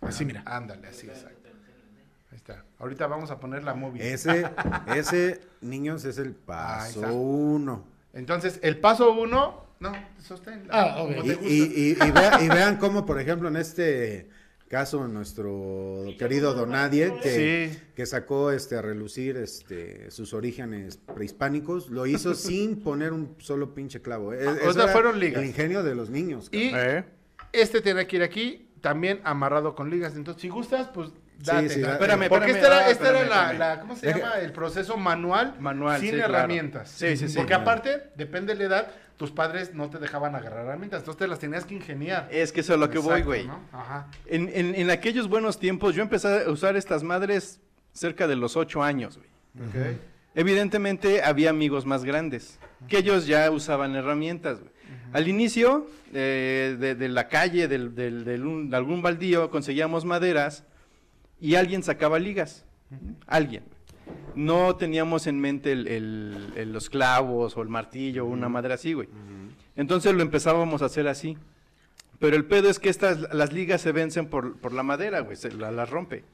Así, mira. Ándale, así, exacto. Ahí está. Ahorita vamos a poner la móvil. Ese, ese, niños, es el paso está. uno. Entonces, el paso uno. No, sostén. Ah, ok. como Y, te gusta. y- y- y vea- y vean cómo, por ejemplo, en este caso, nuestro querido Donadie, que, Sí. que sacó este, a relucir este, sus orígenes prehispánicos, lo hizo sin poner un solo pinche clavo. ¿eh? Ah, o Eso sea, fueron ligas. El ingenio de los niños. Y Eh. este tiene que ir aquí, también amarrado con ligas. Entonces, si gustas, pues date. sí, Espérame, Porque espérame, esta era, esta era espérame, la, ¿cómo se llama? El proceso manual, Manual, sin sí, claro. herramientas. Sí, sí, sí. Porque aparte, depende de la edad, tus padres no te dejaban agarrar herramientas, entonces te las tenías que ingeniar. Es que eso es lo que voy, güey. En, en- en aquellos buenos tiempos, yo empecé a usar estas madres cerca de los ocho años, güey. Evidentemente había amigos más grandes, que ellos ya usaban herramientas. güey. Al inicio eh, de, de la calle, del, del- del un- de algún baldío, conseguíamos maderas y alguien sacaba ligas. Alguien. No teníamos en mente el- el- el- los clavos o el martillo o una madera así, güey. Entonces lo empezábamos a hacer así. Pero el pedo es que estas, las ligas se vencen por, por la madera, güey, se la, la rompe.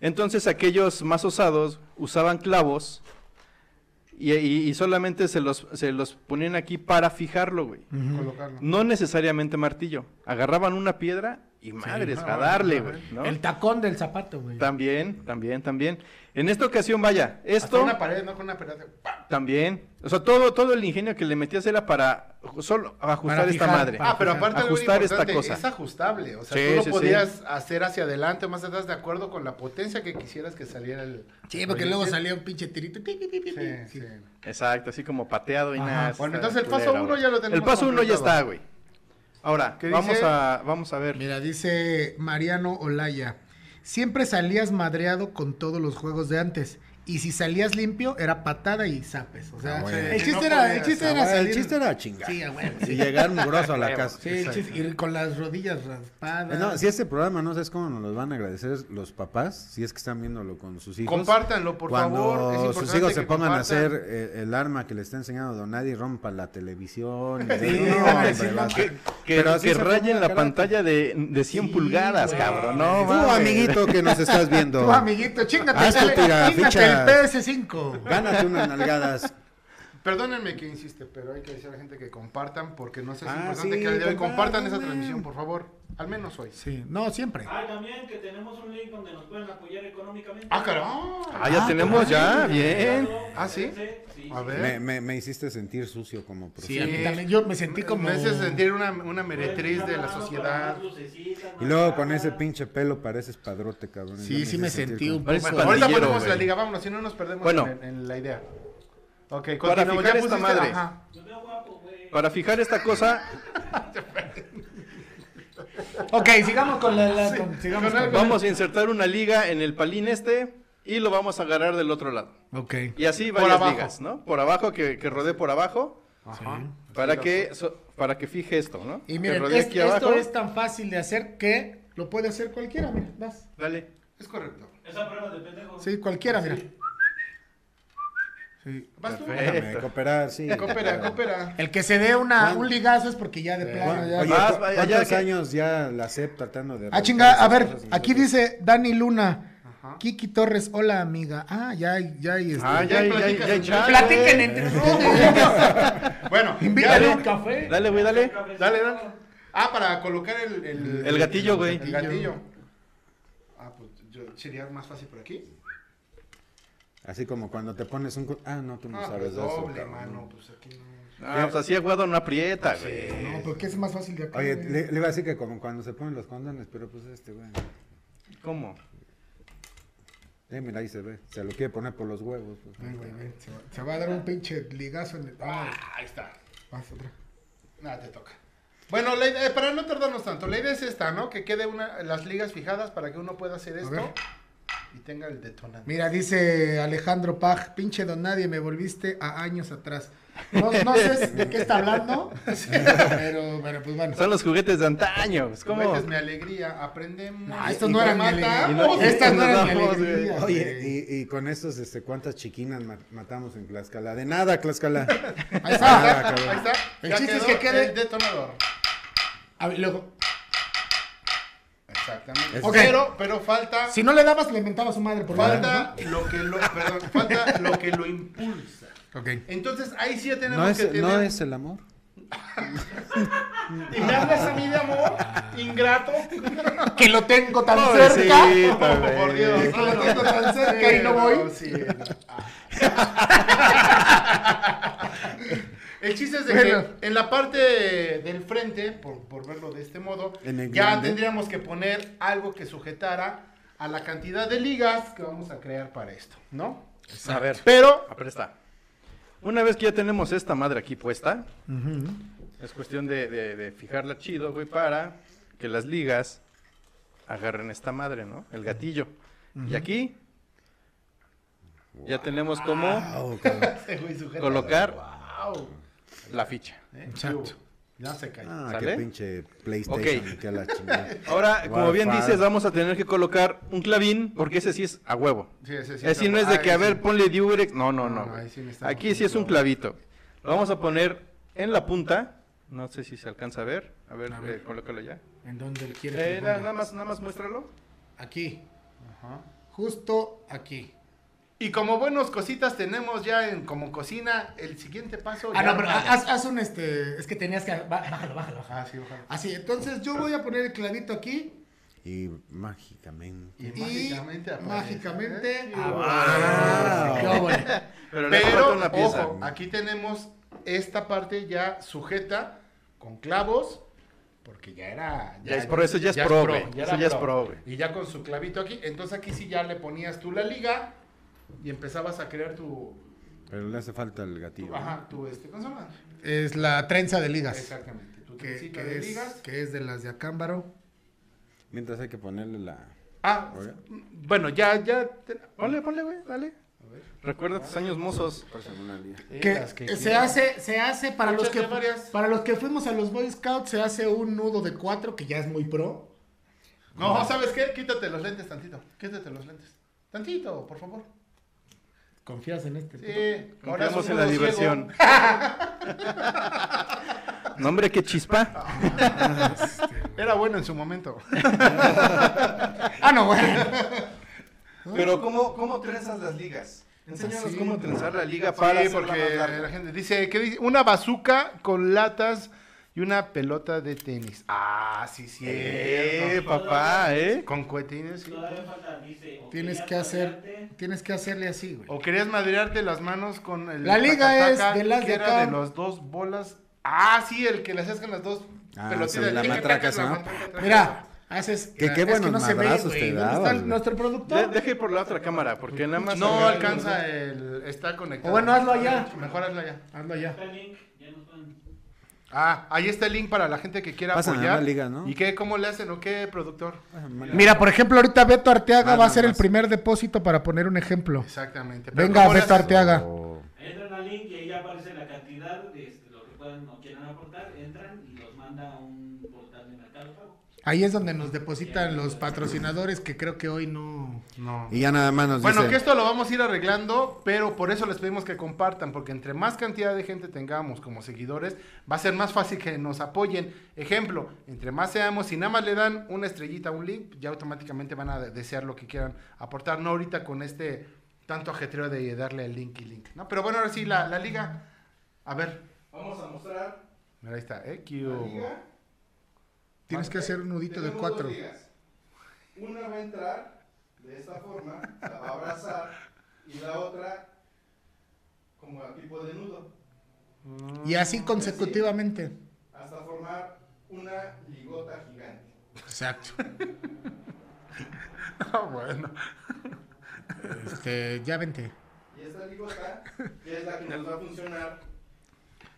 Entonces aquellos más osados usaban clavos y, y- y solamente se los, se los ponían aquí para fijarlo, güey. Colocarlo. No necesariamente martillo. Agarraban una piedra y madres, no, a darle, no, güey. ¿no? El tacón del zapato, güey. También, también, también. En esta ocasión, vaya, Hasta esto una pared, no con una pared. ¡pam! también. O sea, todo, todo el ingenio que le metías era para solo ajustar Para esta fijar, madre. Ah, pero aparte ajustar esta cosa. es ajustable, o sea, Sí, tú lo sí, sí. podías hacer hacia adelante o más atrás de acuerdo con la potencia que quisieras que saliera el... Sí, porque el luego salía un pinche tirito. Sí, sí. Sí. Exacto, así como pateado y Ajá. nada. Bueno, entonces el paso uno ya lo tenemos El paso uno ya está, güey. Ahora, ¿Qué vamos dice? a, vamos a ver. Mira, dice Mariano Olaya. Siempre salías madreado con todos los juegos de antes. Y si salías limpio, era patada y zapes. O sea, Ah, bueno. el chiste no era, el chiste Ah, era bueno, salir. el chiste era chingar. Sí, a huevo, Y llegar mugroso a la casa. Sí, el chiste- ir con las rodillas raspadas. No, si este programa no sabes cómo nos los van a agradecer los papás, si es que están viéndolo con sus hijos. Compártanlo, por Cuando favor. Es sus hijos se pongan a hacer eh, el arma que le está enseñando Don Nadie, rompa la televisión. y- Sí, no, hombre, Que, que- Pero que rayen la pantalla de, de 100 Sí, pulgadas, cabrón. No, Tú, amiguito, que nos estás viendo. Tú, amiguito, chingate, Haz tu el- tira- chingate ficha. el PS5. Gánate unas nalgadas. Perdónenme que insiste, pero hay que decir a la gente que compartan porque no sé si es Ah, importante sí, que al día de hoy compartan esa transmisión, por favor. Al menos hoy. Sí, no, siempre. Ah, también que tenemos un link donde nos pueden apoyar económicamente. Ah, caray. Ah, ya tenemos, ya, bien. Ah, ¿sí? Sí, A ver. Me, me, me hiciste sentir sucio como Sí, a mí Sí. también. Yo me sentí como. Me hace sentir una, una meretriz de la sociedad. Y luego con ese pinche pelo pareces padrote, cabrón. Sí, sí me hice sentí un poco. Bueno, ahorita ponemos la liga, vámonos, si no nos perdemos Bueno. en, en la idea. Ok, Para fijar ¿Ya esta madre. Ajá. Para fijar esta cosa, Ok, sigamos con la. la- con- sigamos con con- algo. vamos a insertar una liga en el palín este y lo vamos a agarrar del otro lado. Ok. Y así Por varias abajo. ligas, ¿no? Por abajo, que, que rodee por abajo, Ajá. para que, so- para que fije esto, ¿no? Y que miren, es- aquí esto abajo. es tan fácil de hacer que lo puede hacer cualquiera, mira, vas. Dale. Es correcto. Esa prueba de pendejo. Sí, cualquiera, mira. Sí. ¿Vas tú? Déjame cooperar, sí. Coopera, coopera. El que se dé una, un ligazo es porque ya de plano ya. Oye, Vas, ¿cu- vaya, ¿cuántos ya que- años ya la CEP tratando de... Ah, chinga, a ver, aquí dice Dani Luna. Kiki Torres, hola amiga. Ah, ya, hay- ya, hay este. Ah, ya, ya, ya, ya, ya, Platiquen entre ustedes. Bueno, Invítale ya- un café. Dale, güey, dale. Dale, dale. Ah, para colocar el... El, El gatillo, güey. El gatillo. Ah, pues yo, sería más fácil por aquí. Así como cuando te pones un... Ah, no, tú no Ah, sabes pues de eso, doble, mano. Pues aquí no... Ah, pues así aguado no aprieta, güey. No, porque es más fácil de acá. Oye, le, le iba a decir que como cuando se ponen los condones, pero pues este, güey. ¿Cómo? Eh, mira, ahí se ve. Se lo quiere poner por los huevos. pues. Ay, güey, güey, se, va, se va a dar un pinche ligazo en el. Ah, Ahí está. vas otra. Nada, te toca. Bueno, la idea- para no tardarnos tanto, la idea es esta, ¿no? Que quede una, las ligas fijadas para que uno pueda hacer ver. Y tenga el detonante. Mira, dice Alejandro Paj, pinche don nadie, me volviste a años atrás. No, no sé de qué está hablando, pero, pero pues bueno. Son los juguetes de antaño. pues, ¿Cómo? Juguetes mi alegría, aprendemos. No, estos no eran mi alegría. Y no- Estas no eran alegría. Oye, y, y con estos, este, ¿cuántas chiquinas ma- matamos en Tlaxcala? De nada, Tlaxcala. Ahí está. Ah, ahí está. El Ya chiste es que quede- el detonador. A ver, luego, Exactamente. Es- Ok. Pero, pero falta, si no le dabas, le mentaba a su madre por falta lo que lo, perdón, falta lo que lo impulsa. Ok. Entonces ahí sí ya tenemos ¿No es, que tener. ¿No es el amor? Y me hablas a mí de amor, ingrato. Que lo tengo tan Pobrecito, cerca. güey. Por Dios. Que lo tengo tan cerca y no voy. Sí, no. El chiste es de Bueno. que en la parte del frente, por, por verlo de este modo, En el ya tendríamos que poner algo que sujetara a la cantidad de ligas que vamos a crear para esto, ¿no? A ver, Pero, apresta. Una vez que ya tenemos esta madre aquí puesta, es cuestión de, de- de fijarla chido, güey, para que las ligas agarren esta madre, ¿no? El gatillo. Y aquí ya tenemos sujeta. colocar Wow. La ficha. ¿Eh? Exacto. Ya se cayó. Ah, ¿Sale? qué pinche PlayStation. Que la. Ahora, como bien dices, vamos a tener que colocar un clavín, porque ese sí es a huevo. Sí, ese sí Ese no es de que, a ver, sí. ponle diurex. No, no, No, no. sí Aquí sí es un clavito. Lo vamos a poner en la punta. No sé si se alcanza a ver. A ver, eh, colócalo ya. ¿En dónde quieres Eh, nada más, nada más muéstralo. Aquí. Ajá. Justo aquí. Y como buenos cositas tenemos ya en como cocina, el siguiente paso. Ah, ya no, pero haz, haz un este. Es que tenías que. Bájalo, bájalo, bájalo. Ah, sí, ojalá. Así, entonces yo voy a poner el clavito aquí. Y mágicamente. Y, Y mágicamente aparece. mágicamente. ¿eh? Ah, óvole. Pero, Pero, una pieza. ojo, aquí tenemos esta parte ya sujeta con clavos, porque ya era... Ya es pro, eso ya es pro, güey. ya Eso era ya es pro, güey. Y ya con su clavito aquí, entonces aquí sí ya le ponías tú la liga y empezabas a crear tu... Pero le hace falta el tu gatillo. ajá, tu este, ¿cómo se llama? Es la trenza de ligas. Exactamente, tu Que, trencita que de es, ligas. que es de las de Acámbaro. Mientras hay que ponerle la... Ah, Oiga. bueno, ya, ya... te- Ponle, ponle, güey, dale. Recuerda tus años mozos. Que, se hace, se hace para los que para los que fuimos a los Boy Scouts, se hace un nudo de cuatro, que ya es muy pro. No, ¿sabes qué? Quítate los lentes tantito. Quítate los lentes. Tantito, por favor. ¿Confías en este? Sí, Confiamos en la diversión. no, hombre, qué chispa. Era bueno en su momento. Ah, no, bueno. Pero, ¿cómo, cómo trenzas las ligas? Enséñanos cómo trenzar la liga Sí, para hacerla porque la gente dice que dice una bazuca con latas y una pelota de tenis. Ah, sí, sí. Eh, papá, ¿eh? Con cohetines, sí. Todavía falta, dice. o Tienes que hacer, tienes que hacerle así, güey. O querías madrearte las manos con el La liga es de las de acá. de las dos bolas. Ah, sí, el que le hacías con las dos Ah, pelotitas. la Taca, matraca, taca, la ¿no? Mira, haces. Que qué es buenos no madrazos te ¿Dónde está dabas, el- güey. nuestro productor? deja ir por la otra cámara, porque nada más... No alcanza el. Está conectado. O bueno, hazlo allá. Mejor hazlo allá. Hazlo ya. Ah, ahí está el link para la gente que quiera Pasan a apoyar. la liga, ¿no? ¿Y qué? ¿Cómo le hacen o qué, productor? Mira, por ejemplo, ahorita Beto Arteaga Más, va a más, ser el primer depósito para poner un ejemplo. Exactamente. Pero Venga, ¿cómo le Beto? Arteaga. O- Entran al link y ahí aparece la cantidad de este, lo que puedan o quieran aportar. Entran y los manda a un Ahí es donde nos depositan los patrocinadores que creo que hoy no. No. Y ya nada más nos Bueno, dice... que esto lo vamos a ir arreglando, pero por eso les pedimos que compartan, porque entre más cantidad de gente tengamos como seguidores, va a ser más fácil que nos apoyen. Ejemplo, entre más seamos, si nada más le dan una estrellita un link, ya automáticamente van a de- desear lo que quieran aportar, no ahorita con este tanto ajetreo de darle el link y link. ¿no? Pero bueno, ahora sí, la, la liga. A ver, Vamos a mostrar mira, ahí está, eh, la liga. Tienes que hacer un nudito de cuatro. Una va a entrar de esta forma, la va a abrazar, y la otra como a tipo de nudo, Y así consecutivamente. hasta formar una ligota gigante. Exacto. Ah, bueno. Este, ya vente. Y esta ligota ya es la que nos va a funcionar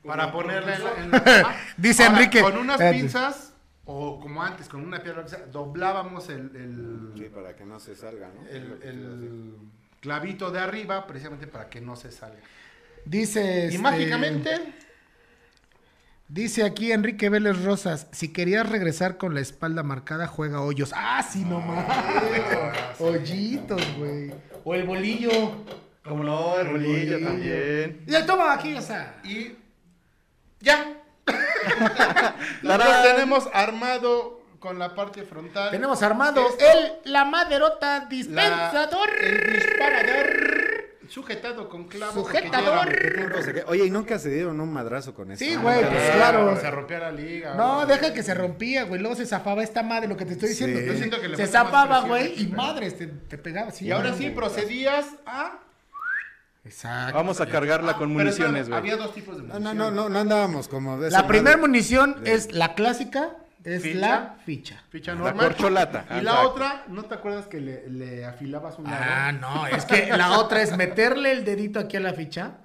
Para ponerle en la- propulsor. en la- Ah, Dice ahora, Enrique. Con unas pinzas, o como antes, con una piedra, o sea, doblábamos el- el, Sí, para que no se salga, ¿no? el, el clavito de arriba precisamente para que no se salga. Dice. Y este, mágicamente, Dice aquí Enrique Vélez Rosas, si querías regresar con la espalda marcada, juega hoyos. Ah, sí, no mames. Hoyitos, güey. O el bolillo. Como no, el bolillo también. Y el toma aquí, o sea. y ya. Tenemos armado con la parte frontal. Tenemos armado Esto, el, la maderota la- dispensador. el disparador sujetado con clavo. Sujetador. Oye, ¿y nunca se dieron un madrazo con eso? Sí, güey, pues Ah, claro. Se rompió la liga. No, güey. deja que se rompía, güey. Luego se zafaba esta madre, lo que te estoy diciendo. Sí. Yo siento que le se zafaba, güey, y pero- madres, te, te pegaba. Sí, Y ahora sí procedías a. Exacto. Vamos a cargarla con Pero municiones, güey. Había dos tipos de No, munición. no, no, no, no andábamos como de La primera munición de- es la clásica, es Ficha. la ficha. Ficha La normal. corcholata. Y la otra, ¿no te acuerdas que le, le afilabas un lado? Ah, no, es que la otra es meterle el dedito aquí a la ficha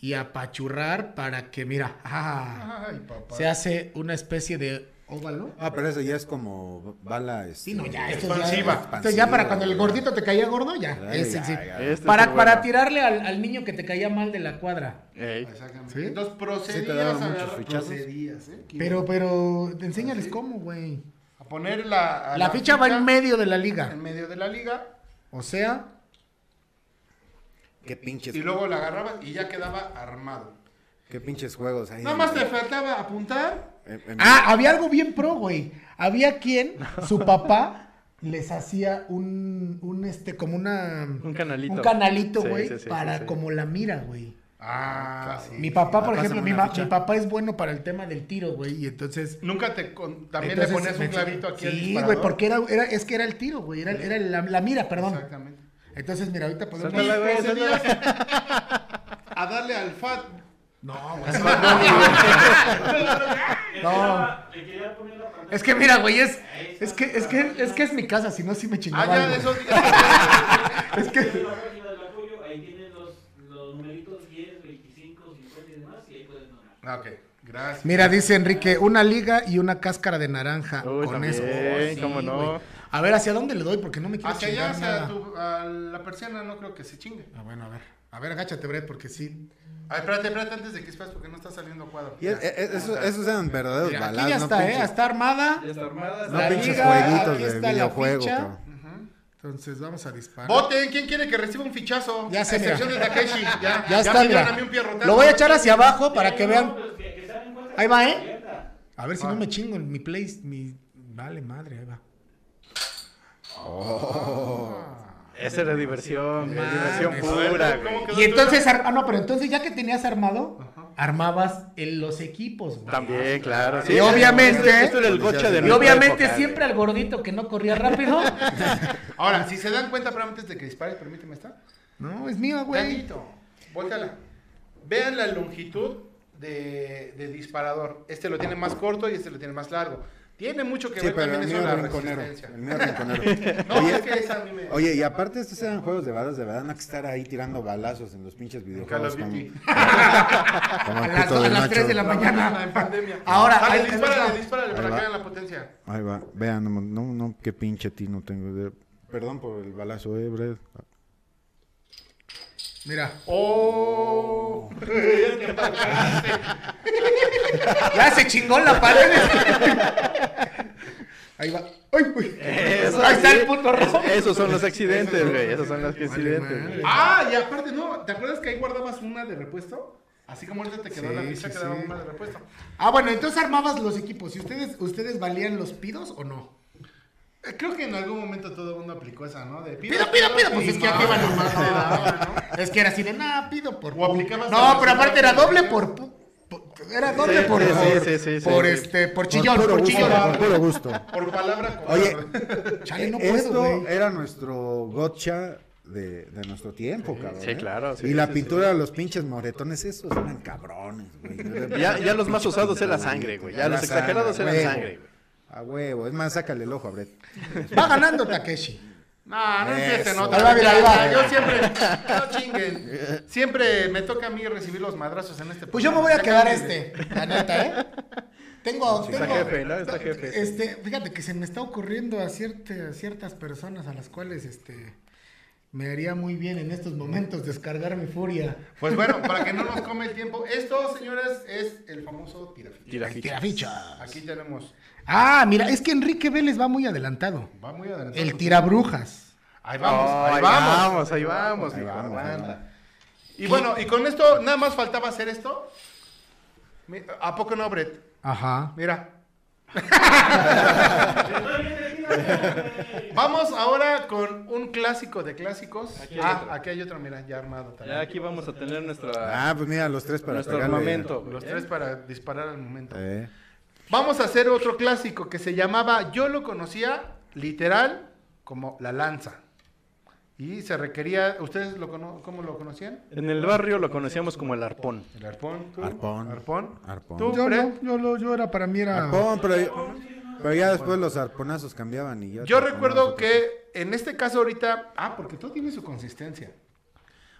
y apachurrar para que, mira, ah, Ay, papá. se hace una especie de óvalo. Ah, pero eso ya es como bala. Este, Sí, no, ya, esto Expansiva. ya. Esto ya para cuando el gordito te caía gordo, ya. Ay, Ese ya, sí. ya. Este Para, para bueno. tirarle al, al niño que te caía mal de la cuadra. Ey. Exactamente. ¿Sí? Entonces procedías Sí a fichazos. procedías, ¿eh? Pero, pero, enséñales cómo, güey. A poner la... a La ficha va en medio de la En liga. medio de la liga. O sea, Qué pinches, Y luego la agarrabas y ya quedaba armado. qué pinches juegos hay. Nada más te faltaba apuntar. En- en- Ah, había algo bien pro, güey. Había quien, su papá, les hacía un, un este, como una... Un canalito. Un canalito, güey, sí, sí, para sí, sí. como la mira, güey. Ah, sí. Mi papá, por Pásame ejemplo, mi, ma- mi papá es bueno para el tema del tiro, güey, y entonces... Nunca te... con- También entonces le ponías un clavito aquí al Sí, güey, porque era, era, es que era el tiro, güey, era, era la, la mira, perdón. Exactamente. Entonces, mira, ahorita podemos... Güey, Procedías a darle al fat. No, güey. No. Es que mira, güey, es, es que, es que, es que es mi casa, si no, sí me Ah, chingaba. ya, algo. esos días. Es que... Tiene la página del apoyo, ahí tienen los, los numeritos 10, 25, 50 y demás, y ahí pueden donar. Ah, ok, gracias. Mira, dice Enrique, una liga y una cáscara de naranja. Uy, con también, eso. Oh, sí, cómo no. güey. A ver, ¿hacia dónde le doy? Porque no me quiero Hacia allá, chingar hacia nada. tu, a la persiana, no creo que se chingue. Ah, bueno, a ver. A ver, agáchate, Brett, porque sí. Ay, espérate, espérate antes de que esperes porque no está saliendo cuadro. Y es- es- eso- esos eran verdaderos Mira, aquí ya no está, ¿eh? pinches- Está armada. Ya está armada. No La pinches liga, jueguitos aquí de está la videojuego, ficha. cabrón. Entonces, vamos a disparar. Voten, ¿quién quiere que reciba un fichazo? Ya sé, A excepción mira. de Takeshi. Ya, Ya está, mira. a mí un pierrotazo. Lo voy a echar hacia abajo para que No, vean. se Ahí va, ¿eh? A ver si no me chingo en mi place. Mi... Vale, madre, ahí va. Esa era diversión, güey, Mames. diversión pura, ver, güey. ¿cómo quedó Y el entonces, ar- ah, no, pero entonces ya que tenías armado, armabas en los equipos, güey. También, claro. Y obviamente- Esto, era el gocha de Y obviamente época, siempre al gordito que no corría rápido. Ahora, si se dan cuenta, pero antes de que dispares, permíteme esta. no, es mío, güey. Tantito. Volteala. Vean la longitud de, de disparador. Este lo tiene más corto y este lo tiene más largo. Tiene mucho que Sí, ver pero también el eso mío de la es rinconero. resistencia. El mío rinconero. No, Oye, es que esa a mí me... Oye, y aparte estos eran juegos de balas, de verdad, no hay que estar ahí tirando balazos en los pinches videojuegos. of Como, como A las, a las Nacho. 3 de la mañana. en pandemia. Ahora, dispárale, dispárale para va. que vean la potencia. Ahí va, vean, no, no, no, qué pinche tino tengo. de- Perdón por el balazo, eh, Brad. Mira, ¡Oh! ya se chingó la pared. Ahí va. ¡Ay! Eso, Ahí está sí. el puto rojo. Esos son los accidentes, güey. Esos son los accidentes. Ah, y aparte, ¿no? ¿Te acuerdas que ahí guardabas una de repuesto? Así como ahorita te quedó Sí, la ficha, sí, quedaba una de repuesto. Ah, bueno, entonces armabas los equipos. ¿Y ustedes, ustedes valían los pidos o no? Eh, Creo que en algún momento todo el mundo aplicó esa, ¿no? De Pido, pido, pido. Pues es que aquí no, van no. Es que era así de, nada, pido por. O aplicabas No, pero aparte era doble por. pu- Era doble Sí, por. sí, por, sí, sí, sí, por este. Por chillón, por chillón. por puro gusto. Por palabra. Oye, Chale, no puedo, esto era nuestro gotcha de, de nuestro tiempo, cabrón. sí, ¿eh? claro, sí, y la sí, pintura de los pinches moretones, esos eran cabrones, güey. Ya, ya los más usados era sangre, güey. Ya los exagerados eran sangre, güey. A huevo. Es más, sácale el ojo a Brett. Va ganando Takeshi. No, no empiecen Ahí otra va, vez. mira, ahí ya, va. Yo siempre, no chinguen. Siempre me toca a mí recibir los madrazos en este Pues yo me voy a quedar este, la neta, ¿eh? Tengo, Está tengo- jefe, ¿no? Está jefe. Este, fíjate que se me está ocurriendo a, cierte- a ciertas personas a las cuales, este, me haría muy bien en estos momentos descargar mi furia. Pues bueno, para que no nos come el tiempo, esto, señores, es el famoso tiraficha. Tira ficha. Tiraficha. Aquí tenemos, Ah, mira, es que Enrique Vélez va muy adelantado. va muy adelante. El tirabrujas. Ahí vamos, Oh, ahí vamos. ahí vamos, Ahí vamos, ahí aguanta. Y bueno, y con esto nada más faltaba hacer esto. ¿A poco no, Brett? Ajá. Mira. Vamos ahora con un clásico de clásicos. Aquí hay ah, otro. aquí hay otro, mira, ya armado también. Ya aquí vamos a tener nuestra, Ah, pues mira, los tres para nuestro güey, Los tres para disparar al momento. Eh. Vamos a hacer otro clásico que se llamaba, yo lo conocía literal como la lanza. Y se requería, ¿ustedes lo cono- cómo lo conocían? En el barrio lo conocíamos como el arpón. El arpón. ¿tú? Arpón. Arpón. Arpón. ¿Tú, Yo no, yo, lo- yo era para mí era... Arpón, pero, pero ya después los arponazos cambiaban y ya. Yo recuerdo que en este caso ahorita, ah, porque todo tiene su consistencia.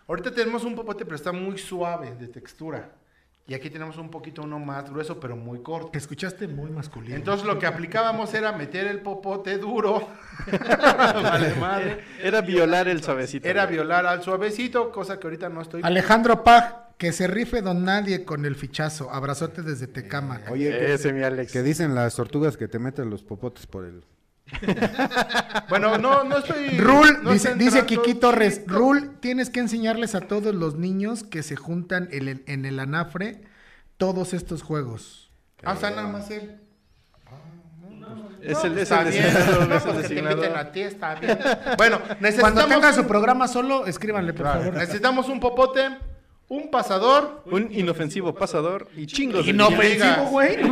Ahorita tenemos un popote, pero está muy suave de textura. Y aquí tenemos un poquito uno más grueso, pero muy corto. Te escuchaste muy masculino. Entonces lo que aplicábamos era meter el popote duro. Vale, madre. Era violar el suavecito. Era violar al suavecito, cosa que ahorita no estoy. Alejandro Pag, que se rife don nadie con el fichazo. Abrazote desde Tecama. Oye, que, Ese, mi Alex. que dicen las tortugas que te meten los popotes por el. Bueno, no, no estoy. Rul, no dice, Kiki Torres, Rul, tienes que enseñarles a todos los niños que se juntan en el, en el anafre todos estos juegos. Ah, o sea, nada más él. Es el, es Está el bien, designador, no, es el inviten a ti, está bien. Bueno, Cuando necesitamos, tengan su un, programa solo, escríbanle, por claro, favor. necesitamos un popote, un pasador. Un inofensivo pasador y chingos de Inofensivo, güey.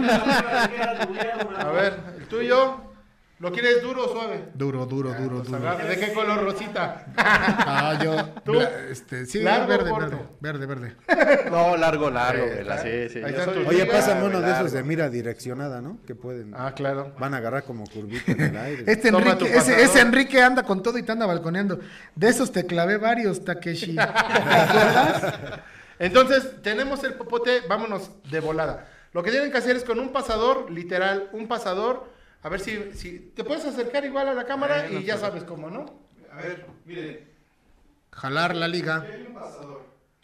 A ver, el tuyo. ¿Lo quieres duro o suave? Duro, duro, duro, Pues duro. agarra. ¿De qué color rosita? Ah, yo. ¿Tú? bla- Este, sí, ¿Largo verde, corto? verde, verde, verde. No, largo, largo, la- Sí, sí. Oye, pásame uno de esos de mira direccionada, ¿no? Que pueden. Ah, claro. Van a agarrar como curvita en el aire. Este Enrique, ese, ese Enrique anda con todo y te anda balconeando. De esos te clavé varios, Takeshi. ¿Te acuerdas? Entonces, tenemos el popote, vámonos de volada. Lo que tienen que hacer es con un pasador, literal, un pasador. A ver si, si te puedes acercar igual a la cámara y ya sabes cómo, ¿no? A ver, mire. Jalar la liga.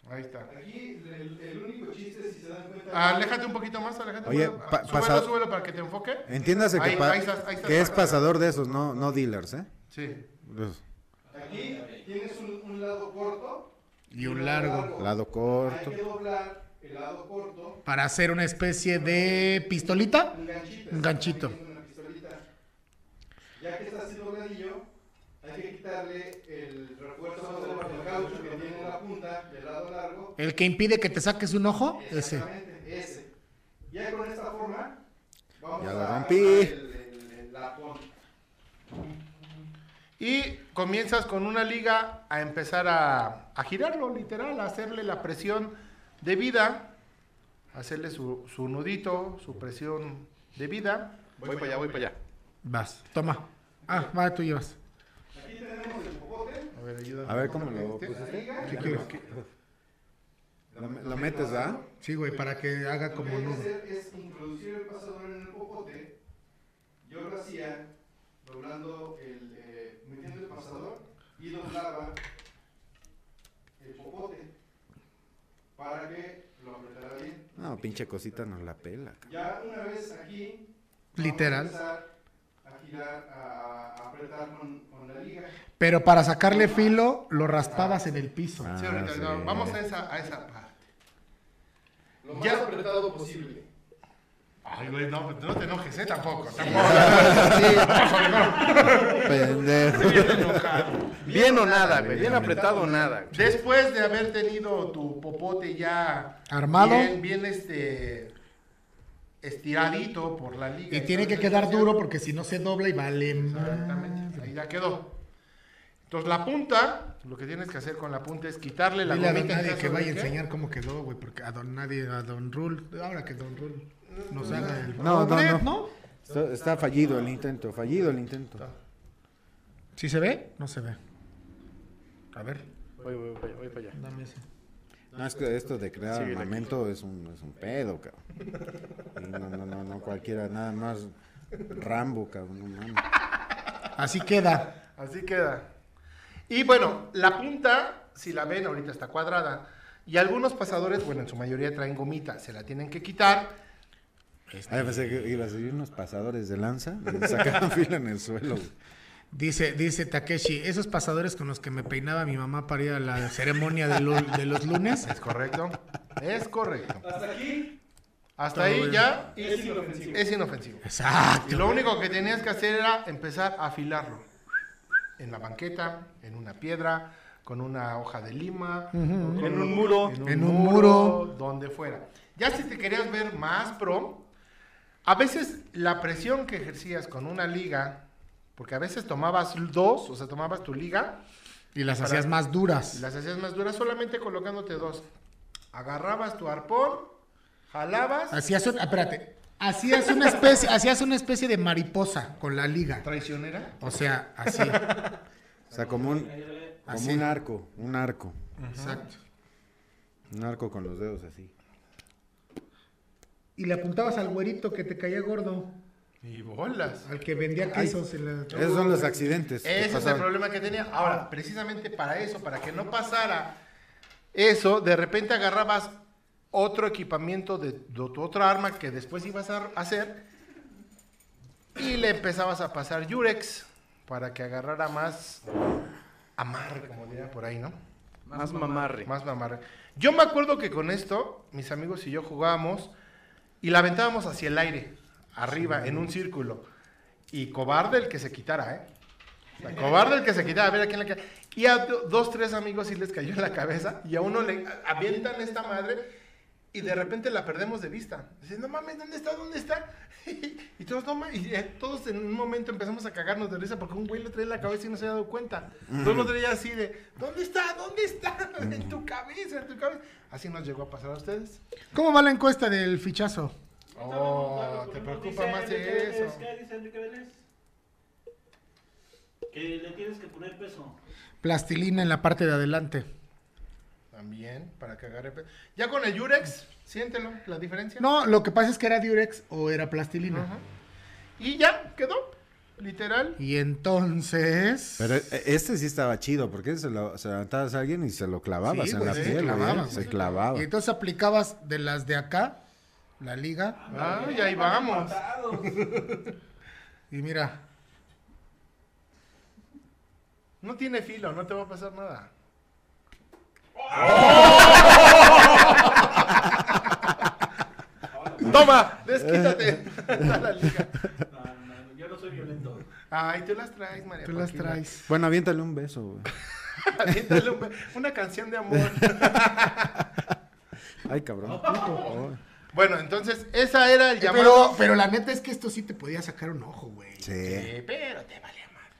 Ahí está. Aquí el, el único chiste, si se dan cuenta. Ah, Aléjate un poquito más, aléjate. Oye, un poquito. pa- súbelo, pasa- súbelo para que te enfoque. Entiéndase que, Ahí- pa- ahí estás, ahí estás, que es pasador de esos, no, no dealers, ¿eh? Sí. Pues, Aquí tienes un, un lado corto. Y un largo. lado corto. Hay que doblar el lado corto. Para hacer una especie de pistolita. Un ganchito. Un ganchito ya que está haciendo gradillo, hay que quitarle el refuerzo del caucho que tiene una punta del lado largo. ¿El que impide que te saques un ojo? Exactamente, ese. ese. Ya con esta forma, vamos ya a la rompí. El, el, el, la ponta. Y comienzas con una liga a empezar a, a, girarlo, literal, a hacerle la presión de vida, hacerle su, su nudito, su presión de vida. Voy, voy para allá, voy para allá. Vas, toma. Ah, va, tú llevas. Aquí tenemos el popote. A ver, ayúdame. A ver cómo lo pusiste. ¿Qué quieres? Lo, lo metes, ¿verdad? Sí, güey, para que haga Lo como que hay que nudo. hacer es introducir el pasador en el popote. Yo lo hacía doblando el, eh, metiendo el pasador y doblaba el popote para que lo apretara bien. No, pinche cosita nos la pela. Ya una vez aquí, Literal. A apretar con, con la liga. Pero para sacarle filo, lo raspabas en el piso. Ah, Sí, ahorita, sí. no, vamos a esa, a esa parte. Lo más Ya. apretado posible. Ay, güey, no, no te enojes, ¿eh? Tampoco, tampoco. Sí. Pendejo. Bien o nada, güey. Bien apretado o nada. Después de haber tenido tu popote ya Armado. bien, bien este estiradito por la liga. Y tiene que quedar duro porque si no se dobla y vale. Exactamente, ahí ya quedó. Entonces la punta, lo que tienes que hacer con la punta es quitarle la Dile a Don Nadie que vaya a enseñar cómo quedó, güey, porque a Don Nadie, a Don Rule, ahora que Don Rule nos haga el... No, no, no. Está, está fallido el intento, fallido el intento. ¿Sí se ve? No se ve. A ver, Voy, voy, voy, voy para allá. dame ese. No, es que esto de crear aquí. armamento es un, es un pedo, cabrón. Y no, no, no, no cualquiera, nada más Rambo, cabrón. No. Así queda. Así queda. Y bueno, la punta, si la ven, ahorita está cuadrada. Y algunos pasadores, bueno, en su mayoría traen gomita, se la tienen que quitar. Ah, pensé que iba a salir unos pasadores de lanza y sacaban fila en el suelo. güey. Dice, dice Takeshi, esos pasadores con los que me peinaba mi mamá para ir a la ceremonia de, los lunes. Es correcto. Es correcto. Hasta aquí Hasta ahí ya es inofensivo. es inofensivo. Y Exacto. lo único que tenías que hacer era empezar a afilarlo. En la banqueta, en una piedra, con una hoja de lima, con En un muro. en un, En un muro, muro. donde fuera. Ya si te querías ver más pro, a veces la presión que ejercías con una liga, porque a veces tomabas dos, o sea, tomabas tu liga Y las Para- hacías más y duras. las hacías más duras solamente colocándote dos. Agarrabas tu arpón, jalabas, Hacías, un- espérate, hacías una especie, hacías una especie de mariposa con la liga. traicionera. O sea, así. O sea, como un, como un arco, un arco. Exacto. Un arco con los dedos así. Y le apuntabas al güerito que te caía gordo, Y bolas. al que vendía quesos. en la- Esos son los accidentes. Ese es el problema que tenía. Ahora, precisamente para eso, para que no pasara eso, de repente agarrabas otro equipamiento de, de tu otra arma que después ibas a hacer y le empezabas a pasar Yurex para que agarrara más amarre, como diría por ahí, ¿no? Más mamarre. Más mamarre. Yo me acuerdo que con esto, mis amigos y yo jugábamos y la aventábamos hacia el aire, arriba, en un círculo. Y cobarde el que se quitara, ¿eh? O sea, cobarde el que se quitara, a ver a quién le cae. Y a do- dos, tres amigos sí les cayó en la cabeza y a uno le avientan esta madre y de repente la perdemos de vista. Dicen, no mames, ¿dónde está? ¿Dónde está? y todos, no mames, y eh, todos en un momento empezamos a cagarnos de risa porque un güey lo traía en la cabeza y no se había dado cuenta. Entonces lo traía así de, ¿dónde está? ¿Dónde está? en tu cabeza, en tu cabeza. Así nos llegó a pasar a ustedes. ¿Cómo va la encuesta del fichazo? Oh, te preocupa más de eso. ¿Qué dice Enrique Vélez? Que le tienes que poner peso. Plastilina en la parte de adelante. También, para que agarre. pe- Ya con el Yurex, siéntelo, la diferencia. No, lo que pasa es que era Durex o era plastilina. Ajá. Y ya, quedó. Literal. Y entonces. Pero eh, este sí estaba chido, porque se lo se levantabas a alguien y se lo clavabas Sí, en güey, la sí, piel, güey, clavabas, Se clavaba. Y entonces aplicabas de las de acá, la liga. Ah, y ahí vamos. Y mira, No tiene filo, no te va a pasar nada. Toma, desquítate. A la liga. No, no, yo no soy violento. Ay, tú las traes, María. tú las Joaquina. traes. Bueno, aviéntale un beso, güey. Aviéntale un be- una canción de amor. Ay, cabrón. Bueno, entonces, esa era el Pero, llamado. pero la neta es que esto sí te podía sacar un ojo, güey. Sí. Eh, pero te valía madre.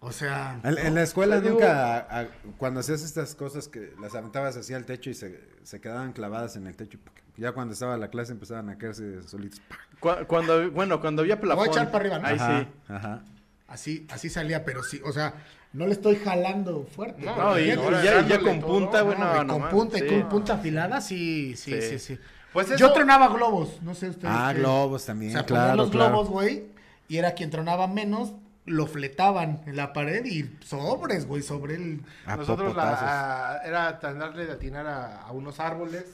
O sea, En, en la escuela Digo- nunca, a- a- cuando hacías estas cosas que las aventabas hacia el techo y se, se quedaban clavadas en el techo, ya cuando estaba la clase empezaban a caerse solitos. Cu- Cuando, bueno, cuando había plafón. echar para arriba, ¿no? Ahí Ajá, sí. Ajá. así, así salía, pero sí, o sea, no le estoy jalando fuerte. No, No, y, ya, ya con todo, punta, no, bueno, y no con punta sí. y con punta afilada, sí, sí, sí, Sí. sí. Pues eso, Yo tronaba globos, no sé ustedes. Ah, qué- globos O también, sea, ponían claro, los claro. globos, güey, y era quien tronaba menos, lo fletaban en la pared y sobres, güey, sobre el... A nosotros la, a- era tratarle de atinar a, a unos árboles.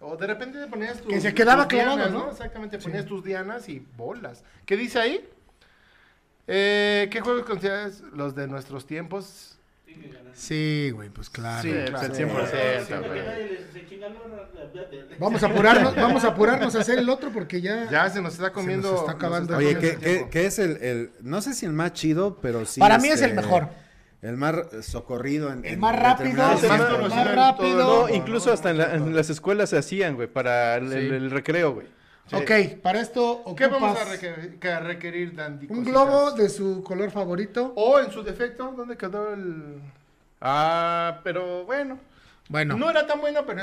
O de repente te ponías tus. Que se quedaba clavado, dianas, ¿no? Exactamente, ponías tus dianas y bolas. ¿Qué dice ahí? Eh, ¿Qué juegos consideras los de nuestros tiempos? Sí, güey, pues claro. Sí, pues, claro. el 100%, Sí, güey. güey. Nadie les- se chinga el horno, fíjate. Vamos a apurarnos, vamos a apurarnos a hacer el otro porque ya... Ya se nos está comiendo. está acabando. Oye, ¿qué, es el, el- no sé si el más chido, pero sí. Para mí es este, el mejor. El más socorrido. En, El más rápido, el más el rápido. No, incluso hasta en, la- en las escuelas se hacían, güey, para el, el- el recreo, güey. Sí. Ok, para esto ¿Qué vamos a requerir, a requerir Dandy? un globo de su color favorito. O en su defecto, ¿dónde quedó el.? Ah, pero bueno. Bueno, No era tan bueno, pero.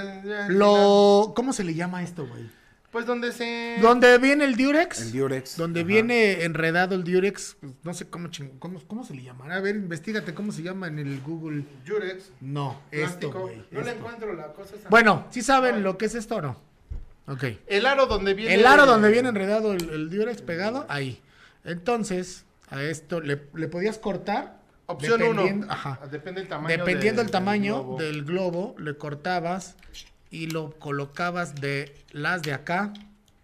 lo... ¿Cómo se le llama esto, güey? Pues donde se. Donde viene el Durex. El Durex. Donde Ajá. viene enredado el Durex. pues, no sé cómo, ching- cómo, cómo se le llamará. A ver, investigate cómo se llama en el Google. Jurex. No, esto, güey. no le encuentro la cosa. esa. Bueno, ¿sí saben lo que es esto o no? Ok. El aro donde viene. El aro donde viene enredado el, el Durex pegado, ahí. Entonces, a esto le, le podías cortar. Opción 1. dependiendo- Ajá. Depende del tamaño. Dependiendo del- del tamaño globo. del globo, le cortabas y lo colocabas de las de acá.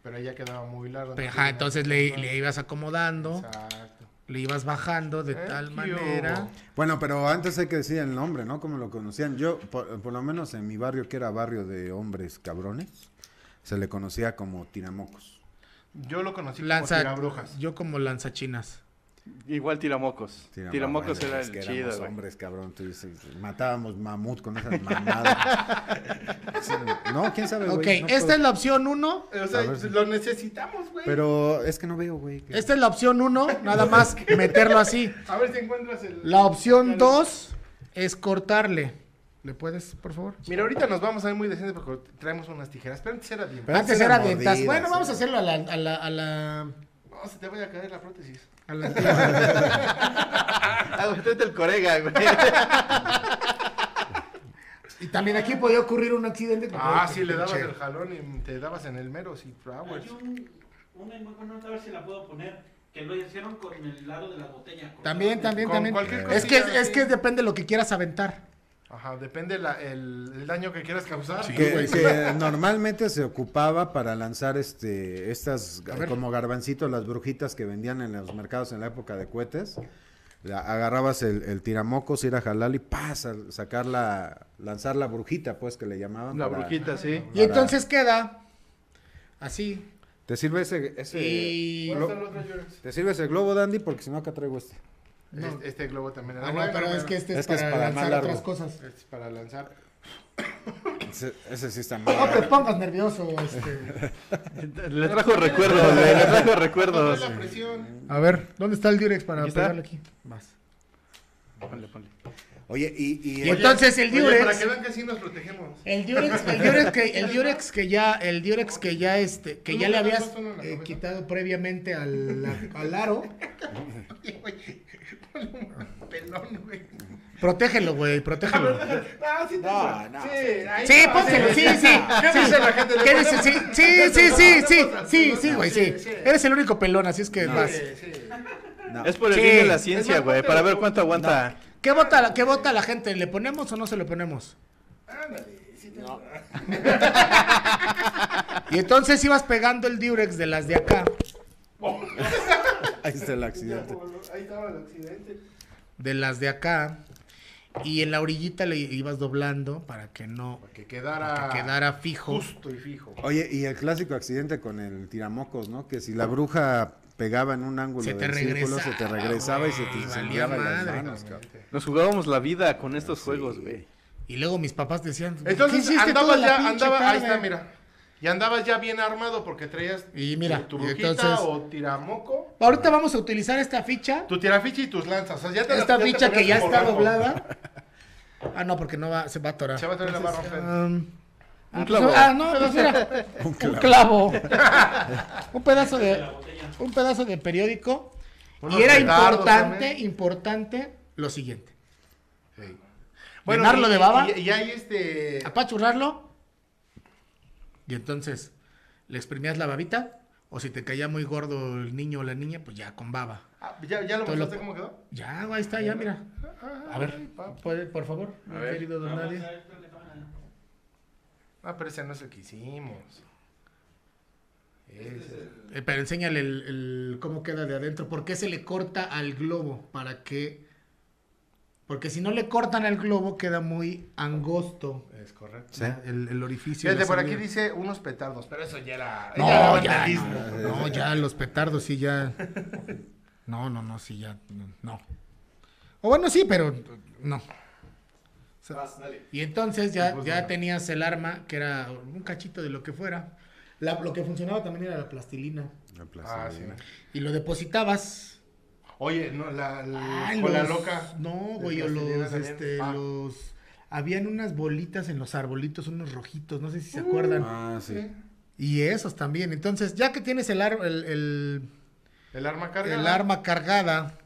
Pero ya quedaba muy largo. Ajá, entonces le, le ibas acomodando, Exacto. le ibas bajando de tal manera. Bueno, pero antes hay que decir el nombre, ¿no? Como lo conocían. Yo, por, por lo menos en mi barrio, que era barrio de hombres cabrones, se le conocía como tiramocos. Yo lo conocí como Lanza, tirabrujas. yo como lanzachinas. Igual tiramocos. Tiramocos Bueno, era el que chido, éramos güey. hombres, cabrón. tú dices, matábamos mamut con esas mamadas. No, quién sabe. Ok, no esta puedo- es la opción 1. O sea, ver lo necesitamos, güey. Pero es que no veo, güey. que- Esta es la opción 1, nada más meterlo así. A ver si encuentras el. La opción 2 es cortarle. ¿Le puedes, por favor? Mira, ahorita nos vamos a ir muy decentes porque traemos unas tijeras. Pero antes era bien. Pero Antes antes era dentas. Bueno, vamos a hacerlo a la, a la, a la, No, se te vaya a caer la prótesis. a la- Ah, güey, tráete el corega, güey. Y también aquí podía ocurrir un accidente. Ah, sí, le dabas el jalón y te dabas en el mero, sí, flowers. Hay un, una imagen, no, a ver si la puedo poner, que lo hicieron con el lado de la botella. También, también, Con también. cualquier Es que, es que depende de lo que quieras aventar. Ajá, depende la, el, el daño que quieras causar. que, que normalmente se ocupaba para lanzar este estas como garbancitos las brujitas que vendían en los mercados en la época de cohetes La- agarrabas el, el tiramocos ir a jalar y pasa sacar la lanzar la brujita pues que le llamaban La para- brujita, sí. Y entonces queda así. te sirve ese, te sirve ese globo dandy porque si no acá traigo este No. Este, este globo también era Ah, no, bueno, pero es que este es, Es que es para, para más lanzar largo. otras cosas. Este es para lanzar. ese, ese sí está muy No te pongas nervioso. Este. Le trajo recuerdos, güey, le trajo recuerdos. la presión. A ver, ¿dónde está el Durex para pegarle aquí? Vas. Ponle, ponle. Oye y, y, Y entonces el Oye, Durex... para que vean que sí nos protegemos. El Durex, el Durex que, el Durex que ya, el Durex que ya este, que ¿Tú ya le habías eh, quitado previamente al, al aro, Oye, un pelón, güey. protégelo, güey, protégelo. Sí, No, no. Sí, Sí, pónselo, sí, sí. ¿Qué sí. Sí, sí, sí, sí, sí, güey, sí. Eres el único pelón, así es que vas. Es por el bien de la ciencia, güey, para ver cuánto aguanta. ¿Qué vota, la- ¿Qué vota la gente? ¿Le ponemos o no se lo ponemos? Ándale, sí te- Y entonces ibas pegando el Durex de las de acá, ahí está el accidente Ahí estaba el accidente. de las de acá, y en la orillita le ibas doblando para que no Que quedara, que quedara fijo. justo y fijo. Oye, y el clásico accidente con el tiramocos, ¿no? Que si la bruja pegaba en un ángulo Se te del círculo, se te regresaba, y se te incendiaba valía las madre. manos, cabrón. Nos jugábamos la vida con estos juegos, güey. Y luego mis papás decían, ¿qué Entonces andabas la ya, andaba, ahí tarde?" está, mira. Y andabas ya bien armado porque traías Y mira, tu, brujita entonces- o tiramoco, Ahorita vamos a utilizar esta ficha. tu tiraficha y tus lanzas. O sea, ya te la- Esta ya te ficha que ponías ya está doblada. Ah, no, porque no va, se va a atorar. Se va a atorar, la va a romper. Um, ah, clavo. pues, ah, no, pues mira, un clavo. un pedazo de un pedazo de periódico. Unos y era importante, también. importante lo siguiente. Sí. Llenarlo y- de baba. Y, y hay este. Apachurrarlo. Y entonces le exprimías la babita. O si te caía muy gordo el niño o la niña, pues ya con baba. Ah, ¿Ya, ya lo mostraste cómo quedó? Ya, ahí está, ya, mira. A ver, ¿puede, por favor, mi ver. querido don Nadie. Ah, pero ese no es el que hicimos. Ese. Eh, pero enséñale el, el- cómo queda de adentro. ¿Por qué se le corta al globo? Para que. Porque si no le cortan al globo, queda muy angosto Es correcto. Sí. el, el orificio. Fíjate, la por aquí dice unos petardos, pero eso ya era. No, era ya, no, no, ya los petardos sí ya. No, no, no, sí ya. No. O bueno, sí, pero no. Y entonces ya, Pues ya bueno. tenías el arma, que era un cachito de lo que fuera. La- lo que funcionaba también era la plastilina. La Ah, sí. plastilina. Y lo depositabas. Oye, no, la, la Ay, cola los- loca. No, güey, los, este, Ah. los... Habían unas bolitas en los arbolitos, unos rojitos, no sé si se acuerdan. Ah, sí. Y esos también. Entonces, ya que tienes el, ar- el, el, El arma cargada. el arma cargada,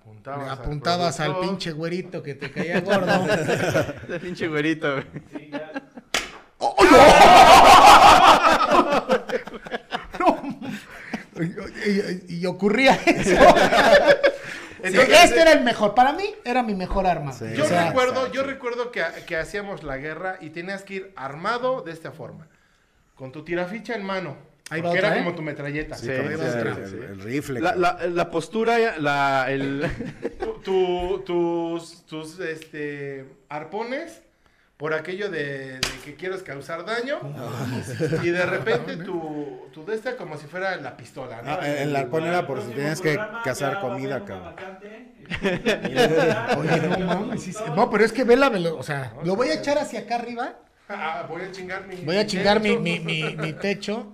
apuntabas, le al apuntabas al, productor. pinche güerito que te caía gordo. Ese pinche güerito, güey. y, y- y ocurría eso. Entonces, Sí, este era el mejor. Para mí, era mi mejor arma. Sí. Yo O sea, recuerdo, yo recuerdo que, que hacíamos la guerra y tenías que ir armado de esta forma. Con tu tiraficha en mano. Ahí va porque otra, era ¿eh? como tu metralleta. Sí, Como otra. el, rifle. La, cabrón. la, la postura, la, el... Tu- tu- tus, tus este, arpones por aquello de, de que quieres causar daño. y de repente tu, tu de esta como si fuera la pistola. ¿no? Ah, el arpón era por si tenías que cazar comida, cabrón. Oye, no mames. sí, sí. No, pero es que ve la velo- O sea, lo voy a echar hacia acá arriba. Ah, voy a chingar mi. Voy a chingar mi, mi, mi techo.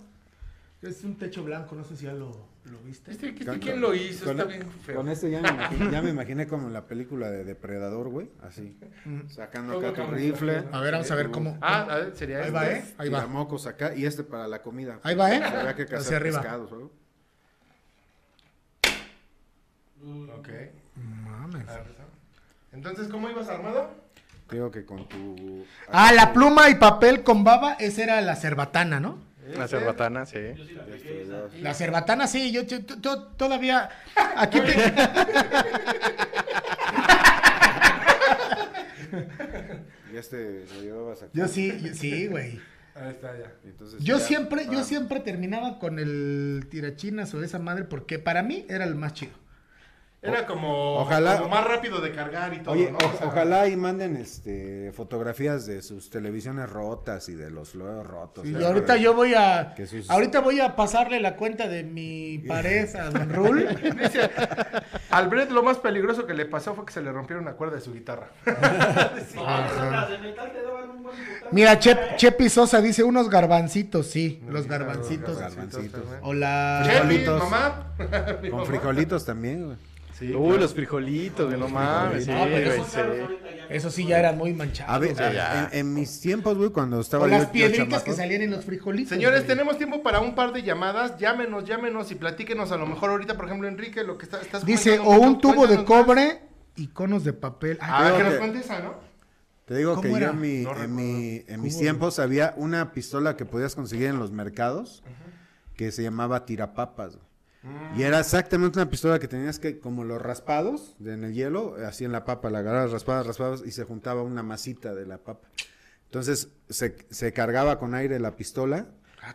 Es un techo blanco, no sé si ya lo, lo viste. ¿Este, este Con- quién lo hizo? con- Está bien feo. Con este ya me, imaginé, ya me imaginé como en la película de Depredador, güey. Así. Sacando Todo acá tu rifle. A ver, vamos a ver cómo. Ah, a ver, sería Ahí este. va, ¿eh? Ahí va. mocos acá y este para la comida. Ahí va, ¿eh? Había que Hacia cazar arriba. pescados, ¿no? Ok. Mames. Entonces, ¿cómo ibas armado? Creo que con tu... Ah, la pluma y papel con baba, esa era la cerbatana, ¿no? La cerbatana, sí. La cerbatana, sí, yo, yo- yo todavía. Aquí te- Y este lo llevabas acá. Yo sí, sí, güey. Ahí está ya. Entonces, Yo ya, siempre, yo ah, siempre terminaba con el tirachinas o esa madre porque para mí era el más chido. Era como, Ojalá- como más rápido de cargar y todo. Oye, ¿no? o- O sea, ojalá y manden este fotografías de sus televisiones rotas y de los luego rotos. Sí, y ahorita yo voy a. sus- Ahorita voy a pasarle la cuenta de mi pared a Don Rul. Dice, al Brett lo más peligroso que le pasó fue que se le rompieron una cuerda de su guitarra. Mira, Chep, Chepi Sosa dice unos garbancitos, sí, los garbancitos. garbancitos. Garbancitos. O la. Chepi, Frijolitos. mamá. Con frijolitos también, güey. Sí, Uy, claro. los frijolitos, güey, no mames. Sí, No, pero güey, sí. Eso sí ya eran muy manchados. A ver, güey. ya. en, en mis tiempos, güey, cuando estaba o yo- las piedritas que salían en los frijolitos. Señores, güey. tenemos tiempo para un par de llamadas. Llámenos, llámenos y platíquenos. A lo mejor ahorita, por ejemplo, Enrique, lo que está, estás Dice, o mucho, un tubo de cobre y conos de papel. Ay, que Creo nos que- cuente esa, ¿no? Te digo ¿Cómo que yo en, mi- No en, mi- en mis ¿Cómo tiempos había una pistola que podías conseguir en los mercados que se llamaba tirapapas. Y era exactamente una pistola que tenías que, como los raspados en el hielo, así en la papa, la agarrabas raspadas, raspadas y se juntaba una masita de la papa. Entonces se, se cargaba con aire la pistola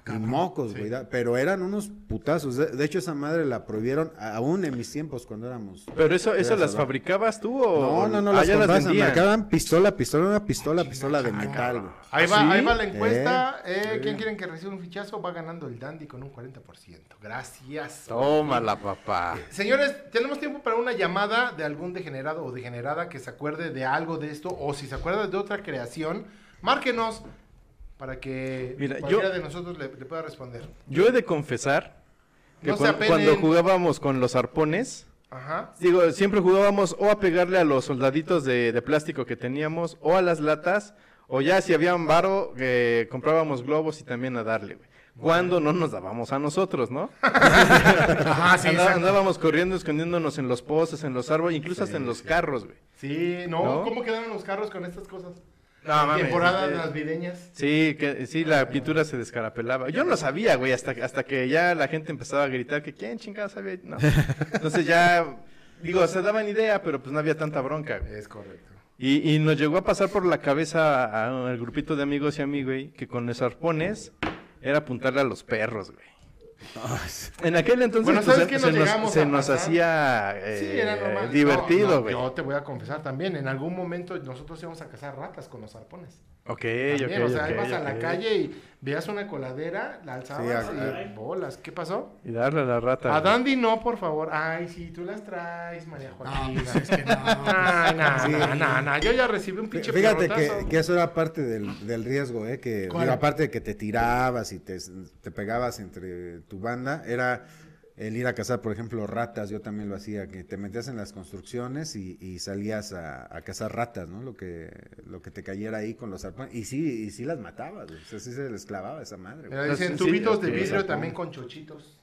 Ni mocos, güey. Pero eran unos putazos. De, de hecho, esa madre la prohibieron aún en mis tiempos cuando éramos. Pero eso, eso las fabricabas tú o No, no, no, Ah, las ya marcaban pistola, pistola, una pistola, pistola de metal, güey. Ahí ¿Ah, va, sí? ahí va la encuesta. Eh, Eh. ¿Quién quieren que reciba un fichazo? Va ganando el Dandy con un 40%. Gracias. Tómala, papá. Señores, tenemos tiempo para una llamada de algún degenerado o degenerada que se acuerde de algo de esto o si se acuerda de otra creación, márquenos para que Mira, cualquiera yo- de nosotros le, le pueda responder. Yo he de confesar que No apenen. cuando jugábamos con los arpones, Ajá. digo, siempre jugábamos o a pegarle a los soldaditos de, de plástico que teníamos o a las latas, o ya si había un varo, eh, comprábamos globos y también a darle, güey. Cuando no nos dábamos a nosotros, ¿no? Ajá, sí, Andá- andábamos corriendo, escondiéndonos en los postes, en los árboles, incluso hasta en los carros, güey. Sí, no, ¿No? ¿cómo quedaron los carros con estas cosas? No, mames, Temporadas eh, navideñas. Sí, que, sí, la pintura se descarapelaba. Yo no lo sabía, güey, hasta, hasta que ya la gente empezaba a gritar que quién chingada sabía. No. Entonces ya, digo, se daban idea, pero pues no había tanta bronca, güey. Es correcto. Y, y nos llegó a pasar por la cabeza al grupito de amigos y a mí, güey, que con los arpones era apuntarle a los perros, güey. En aquel entonces Bueno, pues, ¿sabes se, nos se hacía eh, Sí, era normal. No, divertido, no, güey. yo te voy a confesar también, en algún momento nosotros íbamos a cazar ratas con los arpones. Ok, También, ok, o sea, ok, ibas a la calle y veías una coladera, la alzabas Sí, y bolas. ¿Qué pasó? Y darle a la rata. A. Dandy no, por favor. Ay, sí, tú las traes, María No, Joaquina. pues es que no. No, Sí. no, no, no, yo ya recibí un pinche Fíjate que, que eso era parte del, del riesgo, ¿eh? Que, aparte de que te tirabas y te, te pegabas entre tu banda, era el ir a cazar, por ejemplo, ratas, yo también lo hacía, que te metías en las construcciones y, y salías a, a cazar ratas, ¿no? Lo que, lo que te cayera ahí con los arpones. Y sí, y sí las matabas, güey. O sea, sí se les clavaba esa madre, güey. Dicen Sí, tubitos de vidrio también con chochitos.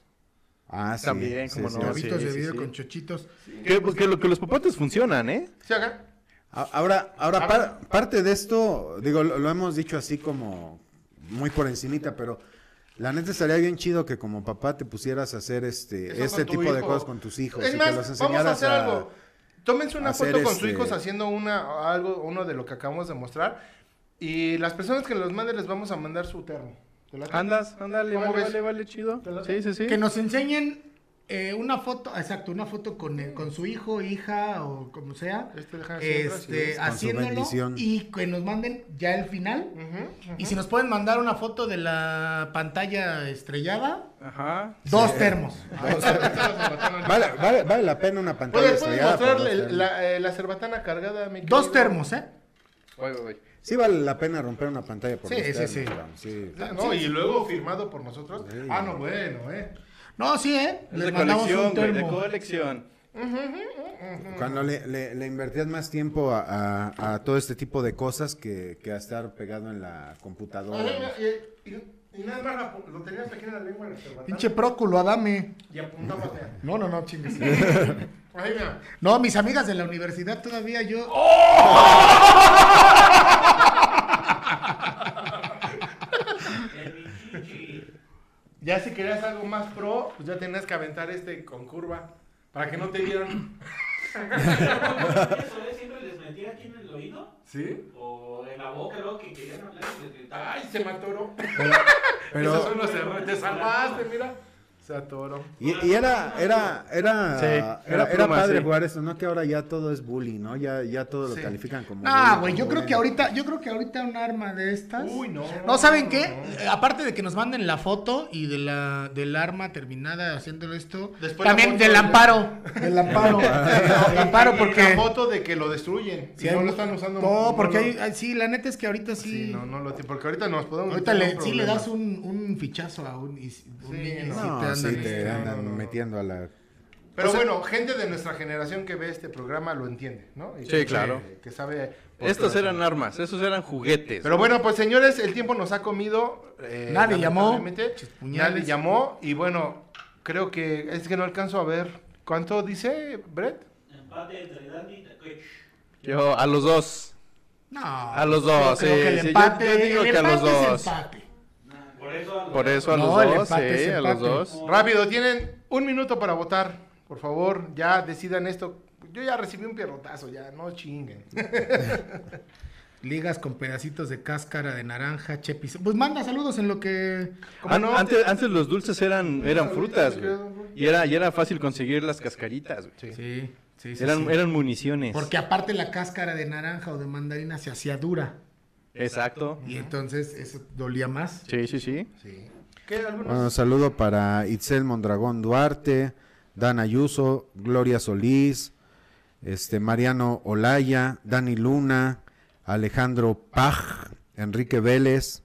Ah, sí. También, sí, sí. no, Tubitos sí, de sí, vidrio sí. con chochitos. Que, que lo- que los popotes funcionan, ¿eh? A- Ahora, ahora A par- parte de esto, digo, lo, lo hemos dicho así como muy por encimita, pero la neta estaría bien chido que como papá te pusieras a hacer este, este tipo de cosas con tus hijos Es y más, que los vamos a hacer a- algo. Tómense una foto con sus este- hijos haciendo una algo uno de lo que acabamos de mostrar y las personas que los manden les vamos a mandar su termo. Andas, ándale, ¿Cómo vale, ves? vale, vale, chido. Sí, sí, sí. Que nos enseñen eh, una foto, exacto, una foto con, eh, con su hijo, hija o como sea. Este, si Este, ves. Con su haciéndolo y que nos manden ya el final. Ujú, Y si nos pueden mandar una foto de la pantalla estrellada, Ajá. dos termos. Vale, vale, vale la pena una pantalla ¿Puedes, puedes estrellada mostrar termos. la, eh, la cerbatana cargada? mi Dos termos, ¿eh? Voy, voy, voy. Sí vale la pena romper una pantalla por Sí, sí, termos, sí. No, y luego firmado por nosotros. Sí. Ah, no, bueno, eh. No, sí, ¿eh? Es Les de mandamos colección, un güey, de colección. Cuando le, le- le invertías más tiempo a, a- a todo este tipo de cosas que, que a estar pegado en la computadora. Ay, y, y- y nada más la lo tenías aquí en la lengua. Pinche próculo, Adame. Y apuntabas. No, no, no, chingues. No, mis amigas de la universidad todavía yo. Ya si querías algo más pro, pues ya tenías que aventar este con curva. Para que no te dieran. Eso. Siempre les metía aquí en el oído ¿Sí? o en la boca, luego que querían hablar y les gritaba. Ay, se me atoró. Pero- Esos son los errores. Te salvaste, mira. Se atoró. Y, y era, era, era, Sí, era, era era pluma, padre sí. jugar eso, ¿no? Que ahora ya todo es bullying, ¿no? Ya, ya todo lo Sí. califican como. Ah, güey, yo creo que ahorita, yo creo que ahorita un arma de estas. Uy, no. No, ¿saben qué? Eh, Aparte de que nos manden la foto y de la del arma terminada haciendo esto, Después también del de- amparo, del amparo, del amparo Y porque La foto de que lo destruyen. Y no lo están usando. No, porque lo- hay, hay- sí, la neta es que ahorita sí, Sí, no, no lo Porque ahorita nos podemos. ahorita le, sí le das un, un fichazo a un, y, un Sí, niño no. Andan, sí, te este, andan no, no, no. metiendo a la. Pero O sea- bueno, gente de nuestra generación que ve este programa lo entiende, ¿no? Y Sí, que- claro. Que sabe. Estos eran razón. armas, esos eran juguetes. Pero bueno, pues señores, el tiempo nos ha comido. eh, Nadie llamó. Nadie llamó. Y bueno, creo que es que no alcanzo a ver. ¿Cuánto dice Brett? Empate entre Dandy y Takechi. Yo, a los dos. No, A los dos, sí, que el sí, yo- empate, yo digo el que a los empate es dos. empate. Por eso. a los- Por eso a los dos, empate sí, a los dos. Rápido, tienen un minuto para votar. Por favor, ya decidan esto. Yo ya recibí un pierrotazo, ya, no chinguen. Ligas con pedacitos de cáscara de naranja, chepis. Pues manda saludos en lo que. ¿Cómo An- no? antes, antes los dulces eran, eran frutas, güey. Y era, y era fácil conseguir las cascaritas, güey. Sí, sí, sí. Eran, sí. eran municiones. Porque aparte la cáscara de naranja o de mandarina se hacía dura. Exacto. Y entonces eso dolía más. Sí, sí, sí. ¿Qué? ¿Algunos? Bueno, saludo para Itzel Mondragón Duarte, Dan Ayuso, Gloria Solís, este Mariano Olaya, Dani Luna, Alejandro Paj, Enrique Vélez,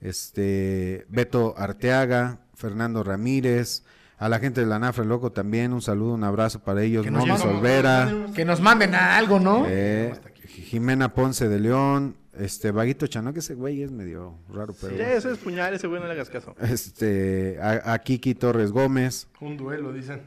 este Beto Arteaga, Fernando Ramírez, a la gente de la Nafra Loco también, un saludo, un abrazo para ellos, Que nos Moma llaman- Solvera, Que nos manden algo, ¿no? eh, Jimena Ponce de León, este Vaguito Chano, que ese güey es medio raro, pero... Sí, ese es puñal, ese güey no le hagas caso. Este, a, a Kiki Torres Gómez. Un duelo, dicen.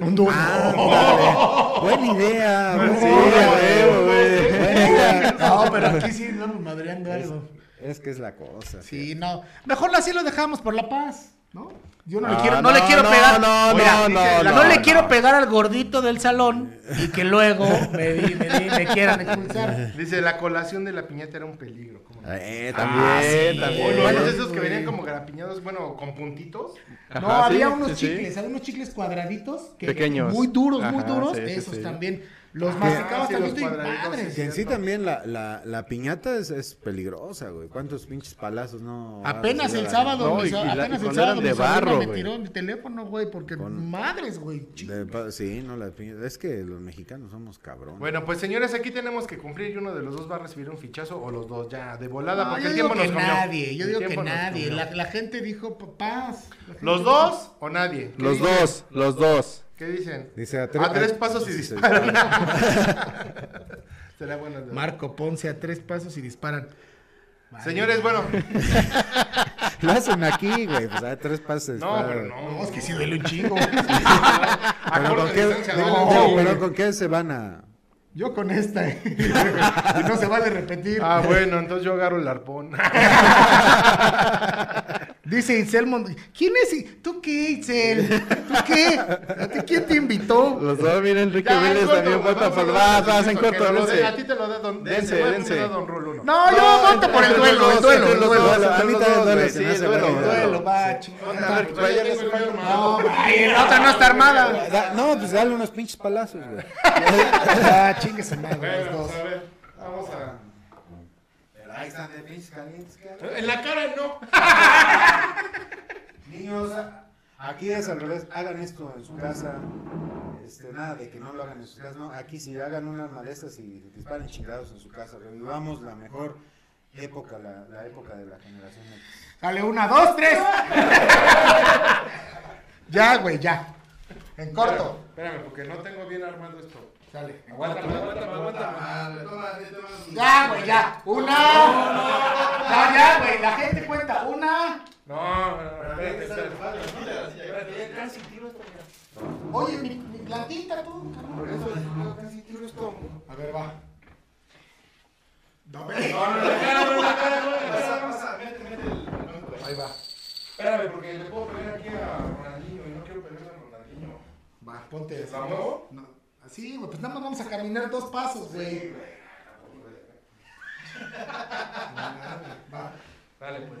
Un duro. Buena idea. buena Sí, idea, güey. Buena idea. No, pero aquí sí estamos madreando algo. Es que es la cosa. Sí, no. Mejor así lo dejamos por la paz, ¿no? Yo no, le Ah, quiero, no, le no, quiero no, pegar. no, Mira, no, no, dice, no, le no. quiero pegar al gordito del salón y que luego me, di- me, di- me quieran expulsar. Dice, la colación de la piñata era un peligro. ¿cómo no? Eh, También, también. también. O los Bueno, de esos que venían como garapiñados, bueno, con puntitos. No, Ajá, había sí, unos sí, sí. chicles, había unos chicles cuadraditos. Que, Pequeños. Muy duros, muy Ajá, duros. sí, sí, esos sí. también. Los Ah, masticabas sí, también los y cuadraditos, madres. Que en sí también la, la, la piñata es, es peligrosa, güey. ¿Cuántos pinches palazos no? Apenas el sábado, No, mi y- so- y la- apenas y el sábado de barro, me güey. tiró mi teléfono, güey, porque Con- madres, güey. De sí, no, la piñata. Es que los mexicanos somos cabrones. Bueno, pues señores, aquí tenemos que cumplir y uno de los dos va a recibir un fichazo o los dos ya de volada No, porque yo el digo tiempo que nos comió. nadie, yo El digo que nadie. La, la gente dijo pa- paz. Gente ¿Los dijo- dos o nadie? ¿Qué Los dos, los dos. ¿Qué dicen? Dice a, A tres pasos y disparan. Será bueno. ¿no? Marco Ponce a tres pasos y disparan. Señores, bueno. Lo hacen aquí, güey. Pues a tres pasos. No, para- pero no. No, es que sí duele un chingo. Pero ¿con qué, no, pero ¿con qué se van a...? Yo con esta. y no se vale repetir. Ah, bueno, entonces yo agarro el arpón. Dice Itzel Mond- ¿Quién es? ¿Tú qué, Itzel? ¿Tú qué? ¿A ti quién te invitó? Los dos, mira, Enrique Vélez también vota por hablar vas, en corto, de- dense. A ti te lo da Don Dense, dense. No, yo voto por el duelo, el duelo, el duelo. A mí también duelo, sí, el duelo, duelo. Duelo, va, pues armado. No, la otra no está armada. Da- no, pues dale unos pinches palazos, güey. Chingue su madre, los Bueno, dos. pues, a ver, vamos a... Ahí están de pinches calientes, En la cara no. Niños, aquí es al revés, hagan esto en su casa, este, nada de que no lo hagan en sus casas, no, aquí si hagan unas malestas y disparen chingados en su casa, revivamos la mejor época, la, la época de la generación X. Sale una, dos, tres. ya, güey, ya. En corto. Espérame, porque no tengo bien armado esto. Sale. Aguántame, aguántame, aguántame. Ya, güey, ya. Una. No, ya, güey. La gente cuenta. Una. No, ya casi tiro esto, mira. Oye, mi, mi plantita tú. ya casi tiro esto. A ver, va. No, No, no. Ahí va. Espérame, porque le puedo pegar aquí a Ronaldinho y no quiero pegarle a Ronaldinho. Va, ponte eso. ¿La muevo? No. Así, güey, pues nada más vamos a caminar dos pasos, güey. Va. Dale, pues.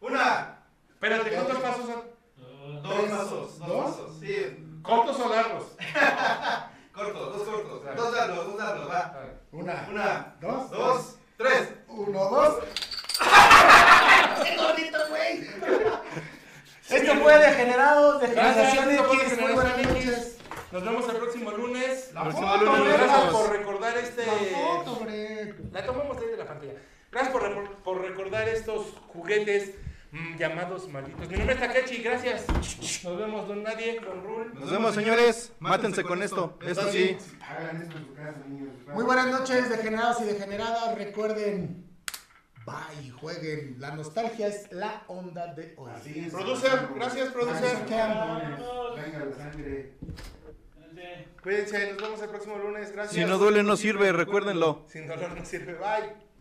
Una. Espérate, ¿cuántos pasos son? Dos pasos. ¿Dos? pasos. Sí. ¿Cortos o largos? Cortos, dos cortos. Dos largos, dos largos, va. Una. Una, Dos. dos, tres. Uno, dos. ¡Qué gordito, güey! Esto fue Degenerados, Degeneración Gracias, esto fue X. Muy buenas noches. Nos vemos el próximo lunes. La Próximo foto, lunes. Gracias por recordar este. La foto, hombre. La tomamos ahí de la pantalla. Gracias por, re- por recordar estos juguetes mm, llamados malditos. Mi nombre es Takechi, gracias. Nos vemos, don Nadie, con Rul. Nos vemos, señores. Mátense con esto. Esto sí. Hagan esto en su casa, niños. Muy buenas noches, degenerados y degeneradas. Recuerden, bye, jueguen. La nostalgia es la onda de hoy. Así es. Producer, gracias, producer. Venga la sangre. Cuídense, nos vemos el próximo lunes. Gracias. Si no duele, no sirve, recuérdenlo. Sin dolor no sirve. Bye.